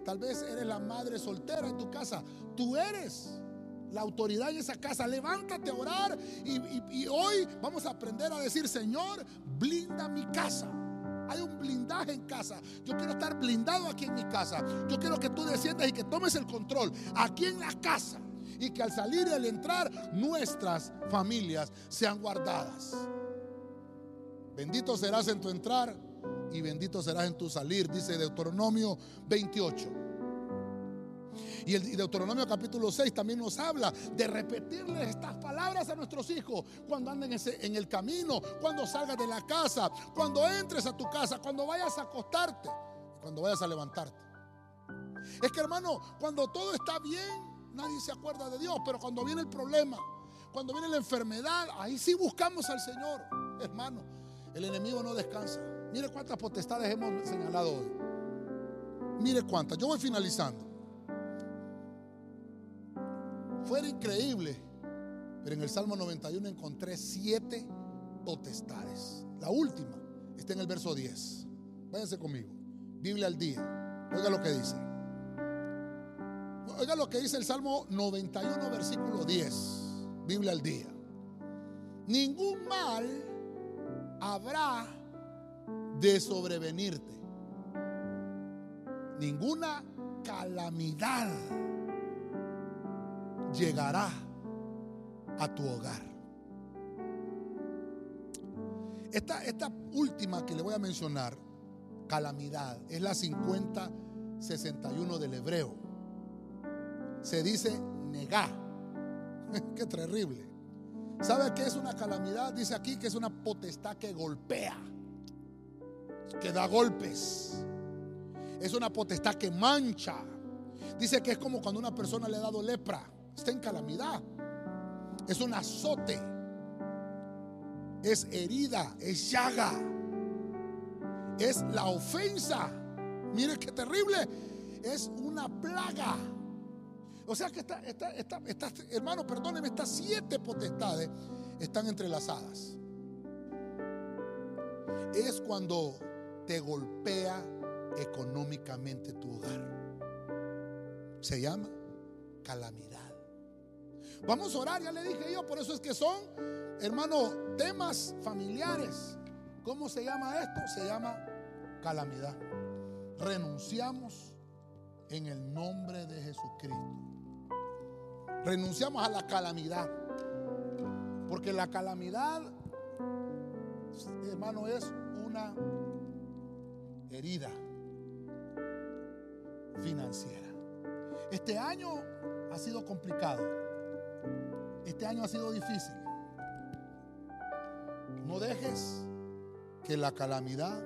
tal vez eres la madre soltera en tu casa. Tú eres la autoridad en esa casa. Levántate a orar y, hoy vamos a aprender a decir, Señor, blinda mi casa. Hay un blindaje en casa. Yo quiero estar blindado aquí en mi casa. Yo quiero que tú desciendas y que tomes el control aquí en la casa. Y que al salir y al entrar nuestras familias sean guardadas. Bendito serás en tu entrar y bendito serás en tu salir, dice Deuteronomio 28. Y el Deuteronomio capítulo 6 también nos habla de repetirles estas palabras a nuestros hijos cuando anden en el camino, cuando salgas de la casa, cuando entres a tu casa, cuando vayas a acostarte, cuando vayas a levantarte. Es que hermano, cuando todo está bien, nadie se acuerda de Dios, pero cuando viene el problema, cuando viene la enfermedad, ahí sí buscamos al Señor, hermano. El enemigo no descansa. Mire cuántas potestades hemos señalado hoy. Mire cuántas. Yo voy finalizando. Fuera increíble, pero en el Salmo 91 encontré siete potestades. La última está en el verso 10. Váyanse conmigo. Biblia al día. Oiga lo que dice. Oiga lo que dice el Salmo 91, versículo 10. Biblia al día. Ningún mal habrá de sobrevenirte. Ninguna calamidad llegará a tu hogar. Esta, esta última que le voy a mencionar, calamidad, es la 5061 del hebreo. Se dice negá. Qué terrible. ¿Sabe qué es una calamidad? Dice aquí que es una potestad que golpea, que da golpes. Es una potestad que mancha. Dice que es como cuando una persona le ha dado lepra está en calamidad. Es un azote. Es herida, es llaga. Es la ofensa. Mire qué terrible. Es una plaga. O sea que esta, esta, hermano, perdóneme, estas siete potestades están entrelazadas. Es cuando te golpea económicamente tu hogar. Se llama calamidad. Vamos a orar, ya le dije yo, por eso es que son, hermano, temas familiares. ¿Cómo se llama esto? Se llama calamidad. Renunciamos en el nombre de Jesucristo. Renunciamos a la calamidad. Porque la calamidad, hermano, es una herida financiera. Este año ha sido complicado. Este año ha sido difícil. No dejes que la calamidad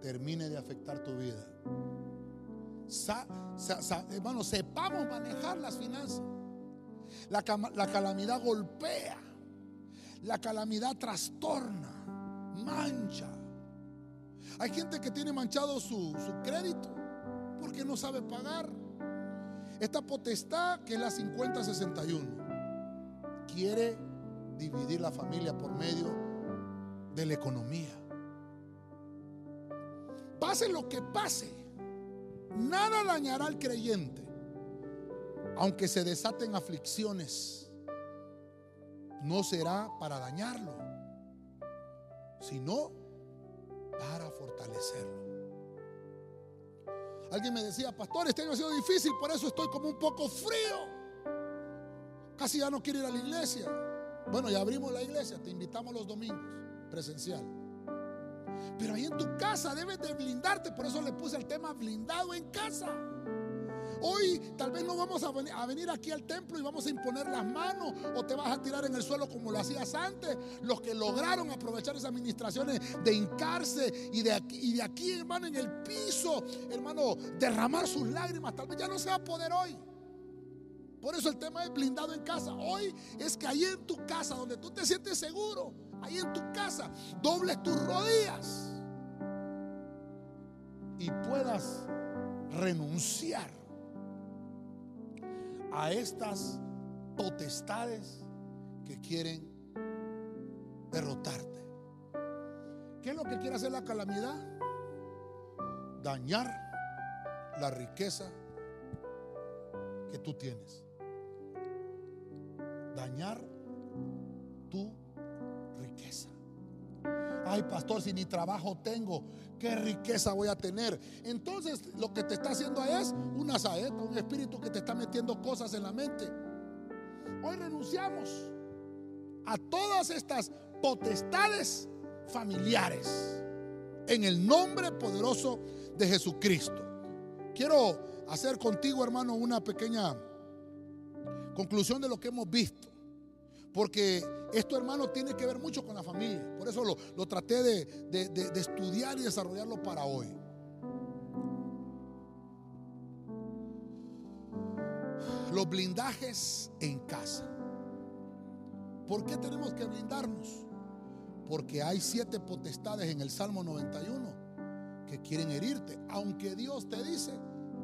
termine de afectar tu vida. hermano, sepamos manejar las finanzas. La, calamidad golpea. La calamidad trastorna, mancha. Hay gente que tiene manchado su, su crédito porque no sabe pagar. Esta potestad que es la 5061 quiere dividir la familia por medio de la economía. Pase lo que pase, nada dañará al creyente, aunque se desaten aflicciones. No será para dañarlo, sino para fortalecerlo. Alguien me decía, pastor, este año ha sido difícil, por eso estoy como un poco frío. Casi ya no quiero ir a la iglesia. Bueno, ya abrimos la iglesia, te invitamos los domingos, presencial. Pero ahí en tu casa debes de blindarte, por eso le puse el tema blindado en casa. Hoy tal vez no vamos a venir aquí al templo y vamos a imponer las manos o te vas a tirar en el suelo como lo hacías antes. Los que lograron aprovechar esas administraciones de hincarse y de aquí, y de aquí hermano, en el piso, hermano, derramar sus lágrimas, tal vez ya no se va a poder hoy. Por eso el tema es blindado en casa. Hoy es que ahí en tu casa, donde tú te sientes seguro, ahí en tu casa, dobles tus rodillas y puedas renunciar a estas potestades que quieren derrotarte. ¿Qué es lo que quiere hacer la calamidad? Dañar la riqueza que tú tienes dañar tu riqueza. Ay, pastor, si ni trabajo tengo, ¿qué riqueza voy a tener? Entonces lo que te está haciendo es una saeta, un espíritu que te está metiendo cosas en la mente. Hoy renunciamos a todas estas potestades familiares en el nombre poderoso de Jesucristo. Quiero hacer contigo, hermano, una pequeña Conclusión de lo que hemos visto. Porque esto, hermano, tiene que ver mucho con la familia. Por eso lo, traté de, estudiar y desarrollarlo para hoy. Los blindajes en casa. ¿Por qué tenemos que blindarnos? Porque hay siete potestades en el Salmo 91 que quieren herirte, aunque Dios te dice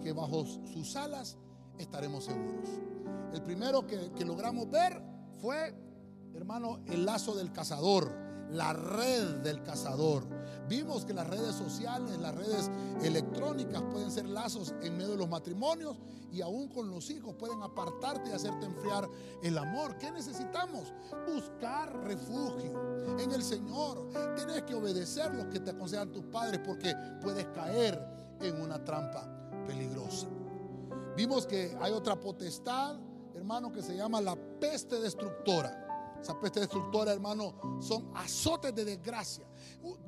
que bajo sus alas estaremos seguros. El primero que, logramos ver fue, hermano, el lazo del cazador, la red del cazador. Vimos que las redes sociales, las redes electrónicas pueden ser lazos en medio de los matrimonios y aún con los hijos pueden apartarte y hacerte enfriar el amor. ¿Qué necesitamos? Buscar refugio en el Señor. Tienes que obedecer lo que te aconsejan tus padres porque puedes caer en una trampa peligrosa. Vimos que hay otra potestad hermano, que se llama la peste destructora. Esa peste destructora, hermano, son azotes de desgracia.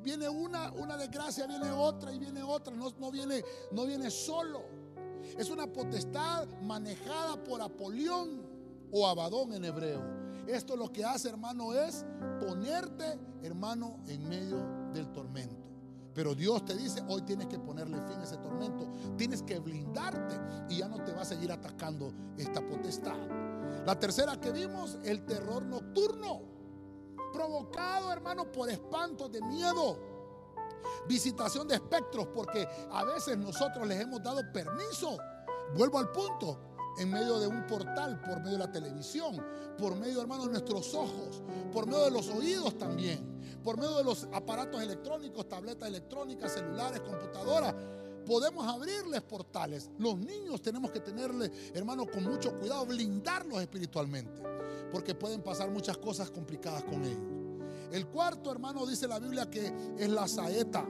Viene una, una desgracia, viene otra y viene otra. No, no, viene, no viene solo. Es una potestad manejada por Apolión o Abadón en hebreo. Esto lo que hace, hermano, es ponerte, hermano, en medio del tormento. Pero Dios te dice, hoy tienes que ponerle fin a ese tormento. Tienes que blindarte y ya no te va a seguir atacando esta potestad. La tercera que vimos, el terror nocturno. Provocado, hermano, por espantos de miedo. Visitación de espectros, porque a veces nosotros les hemos dado permiso. Vuelvo al punto en medio de un portal, por medio de la televisión, por medio, hermano, de nuestros ojos, por medio de los oídos también, por medio de los aparatos electrónicos, tabletas electrónicas, celulares, computadoras. Podemos abrirles portales. Los niños tenemos que tenerle, hermano, con mucho cuidado, blindarlos espiritualmente, porque pueden pasar muchas cosas complicadas con ellos. El cuarto, hermano, dice la Biblia que es la saeta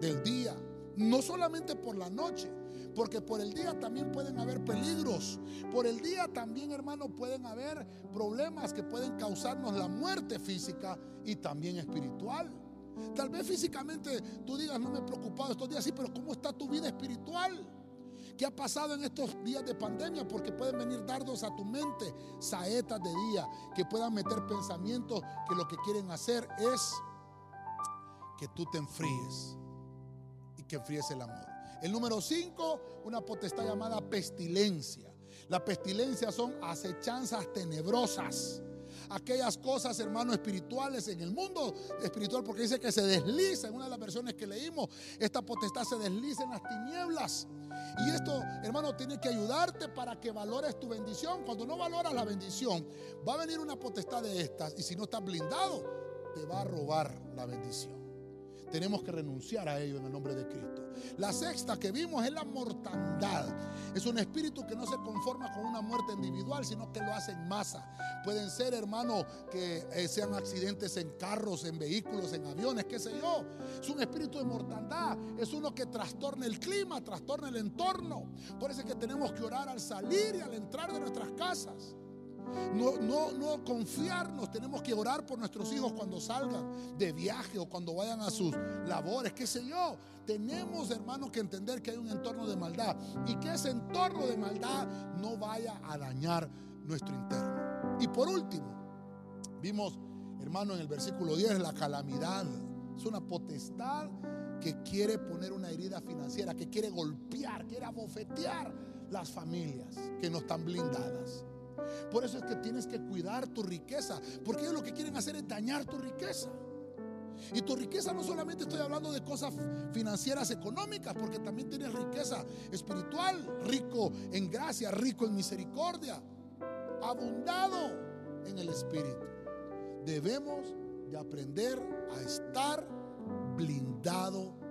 del día, no solamente por la noche, porque por el día también pueden haber peligros. Por el día también, hermano, pueden haber problemas que pueden causarnos la muerte física y también espiritual. Tal vez físicamente tú digas, no me he preocupado estos días, sí, pero ¿cómo está tu vida espiritual? ¿Qué ha pasado en estos días de pandemia? Porque pueden venir dardos a tu mente, saetas de día, que puedan meter pensamientos que lo que quieren hacer es que tú te enfríes y que enfríes el amor. El número 5, una potestad llamada pestilencia. La pestilencia son acechanzas tenebrosas. Aquellas cosas, hermanos, espirituales en el mundo espiritual, porque dice que se desliza, en una de las versiones que leímos, esta potestad se desliza en las tinieblas. Y esto, hermano, tiene que ayudarte para que valores tu bendición. Cuando no valoras la bendición, va a venir una potestad de estas y si no estás blindado, te va a robar la bendición. Tenemos que renunciar a ello en el nombre de Cristo. La sexta que vimos es la mortandad. Es un espíritu que no se conforma con una muerte individual, sino que lo hace en masa. Pueden ser, hermano, que eh, sean accidentes en carros, en vehículos, en aviones, qué sé yo. Es un espíritu de mortandad. Es uno que trastorna el clima, trastorna el entorno. Por eso es que tenemos que orar al salir y al entrar de nuestras casas. No, no, no confiarnos, tenemos que orar por nuestros hijos cuando salgan de viaje o cuando vayan a sus labores, qué sé yo. Tenemos, hermanos, que entender que hay un entorno de maldad y que ese entorno de maldad no vaya a dañar nuestro interno. Y por último, vimos, hermano, en el versículo 10, la calamidad. Es una potestad que quiere poner una herida financiera, que quiere golpear, quiere abofetear las familias que no están blindadas. Por eso es que tienes que cuidar tu riqueza, porque ellos lo que quieren hacer es dañar tu riqueza. Y tu riqueza no solamente estoy hablando de cosas financieras económicas, porque también tienes riqueza espiritual, rico en gracia, rico en misericordia, abundado en el espíritu. Debemos de aprender a estar blindado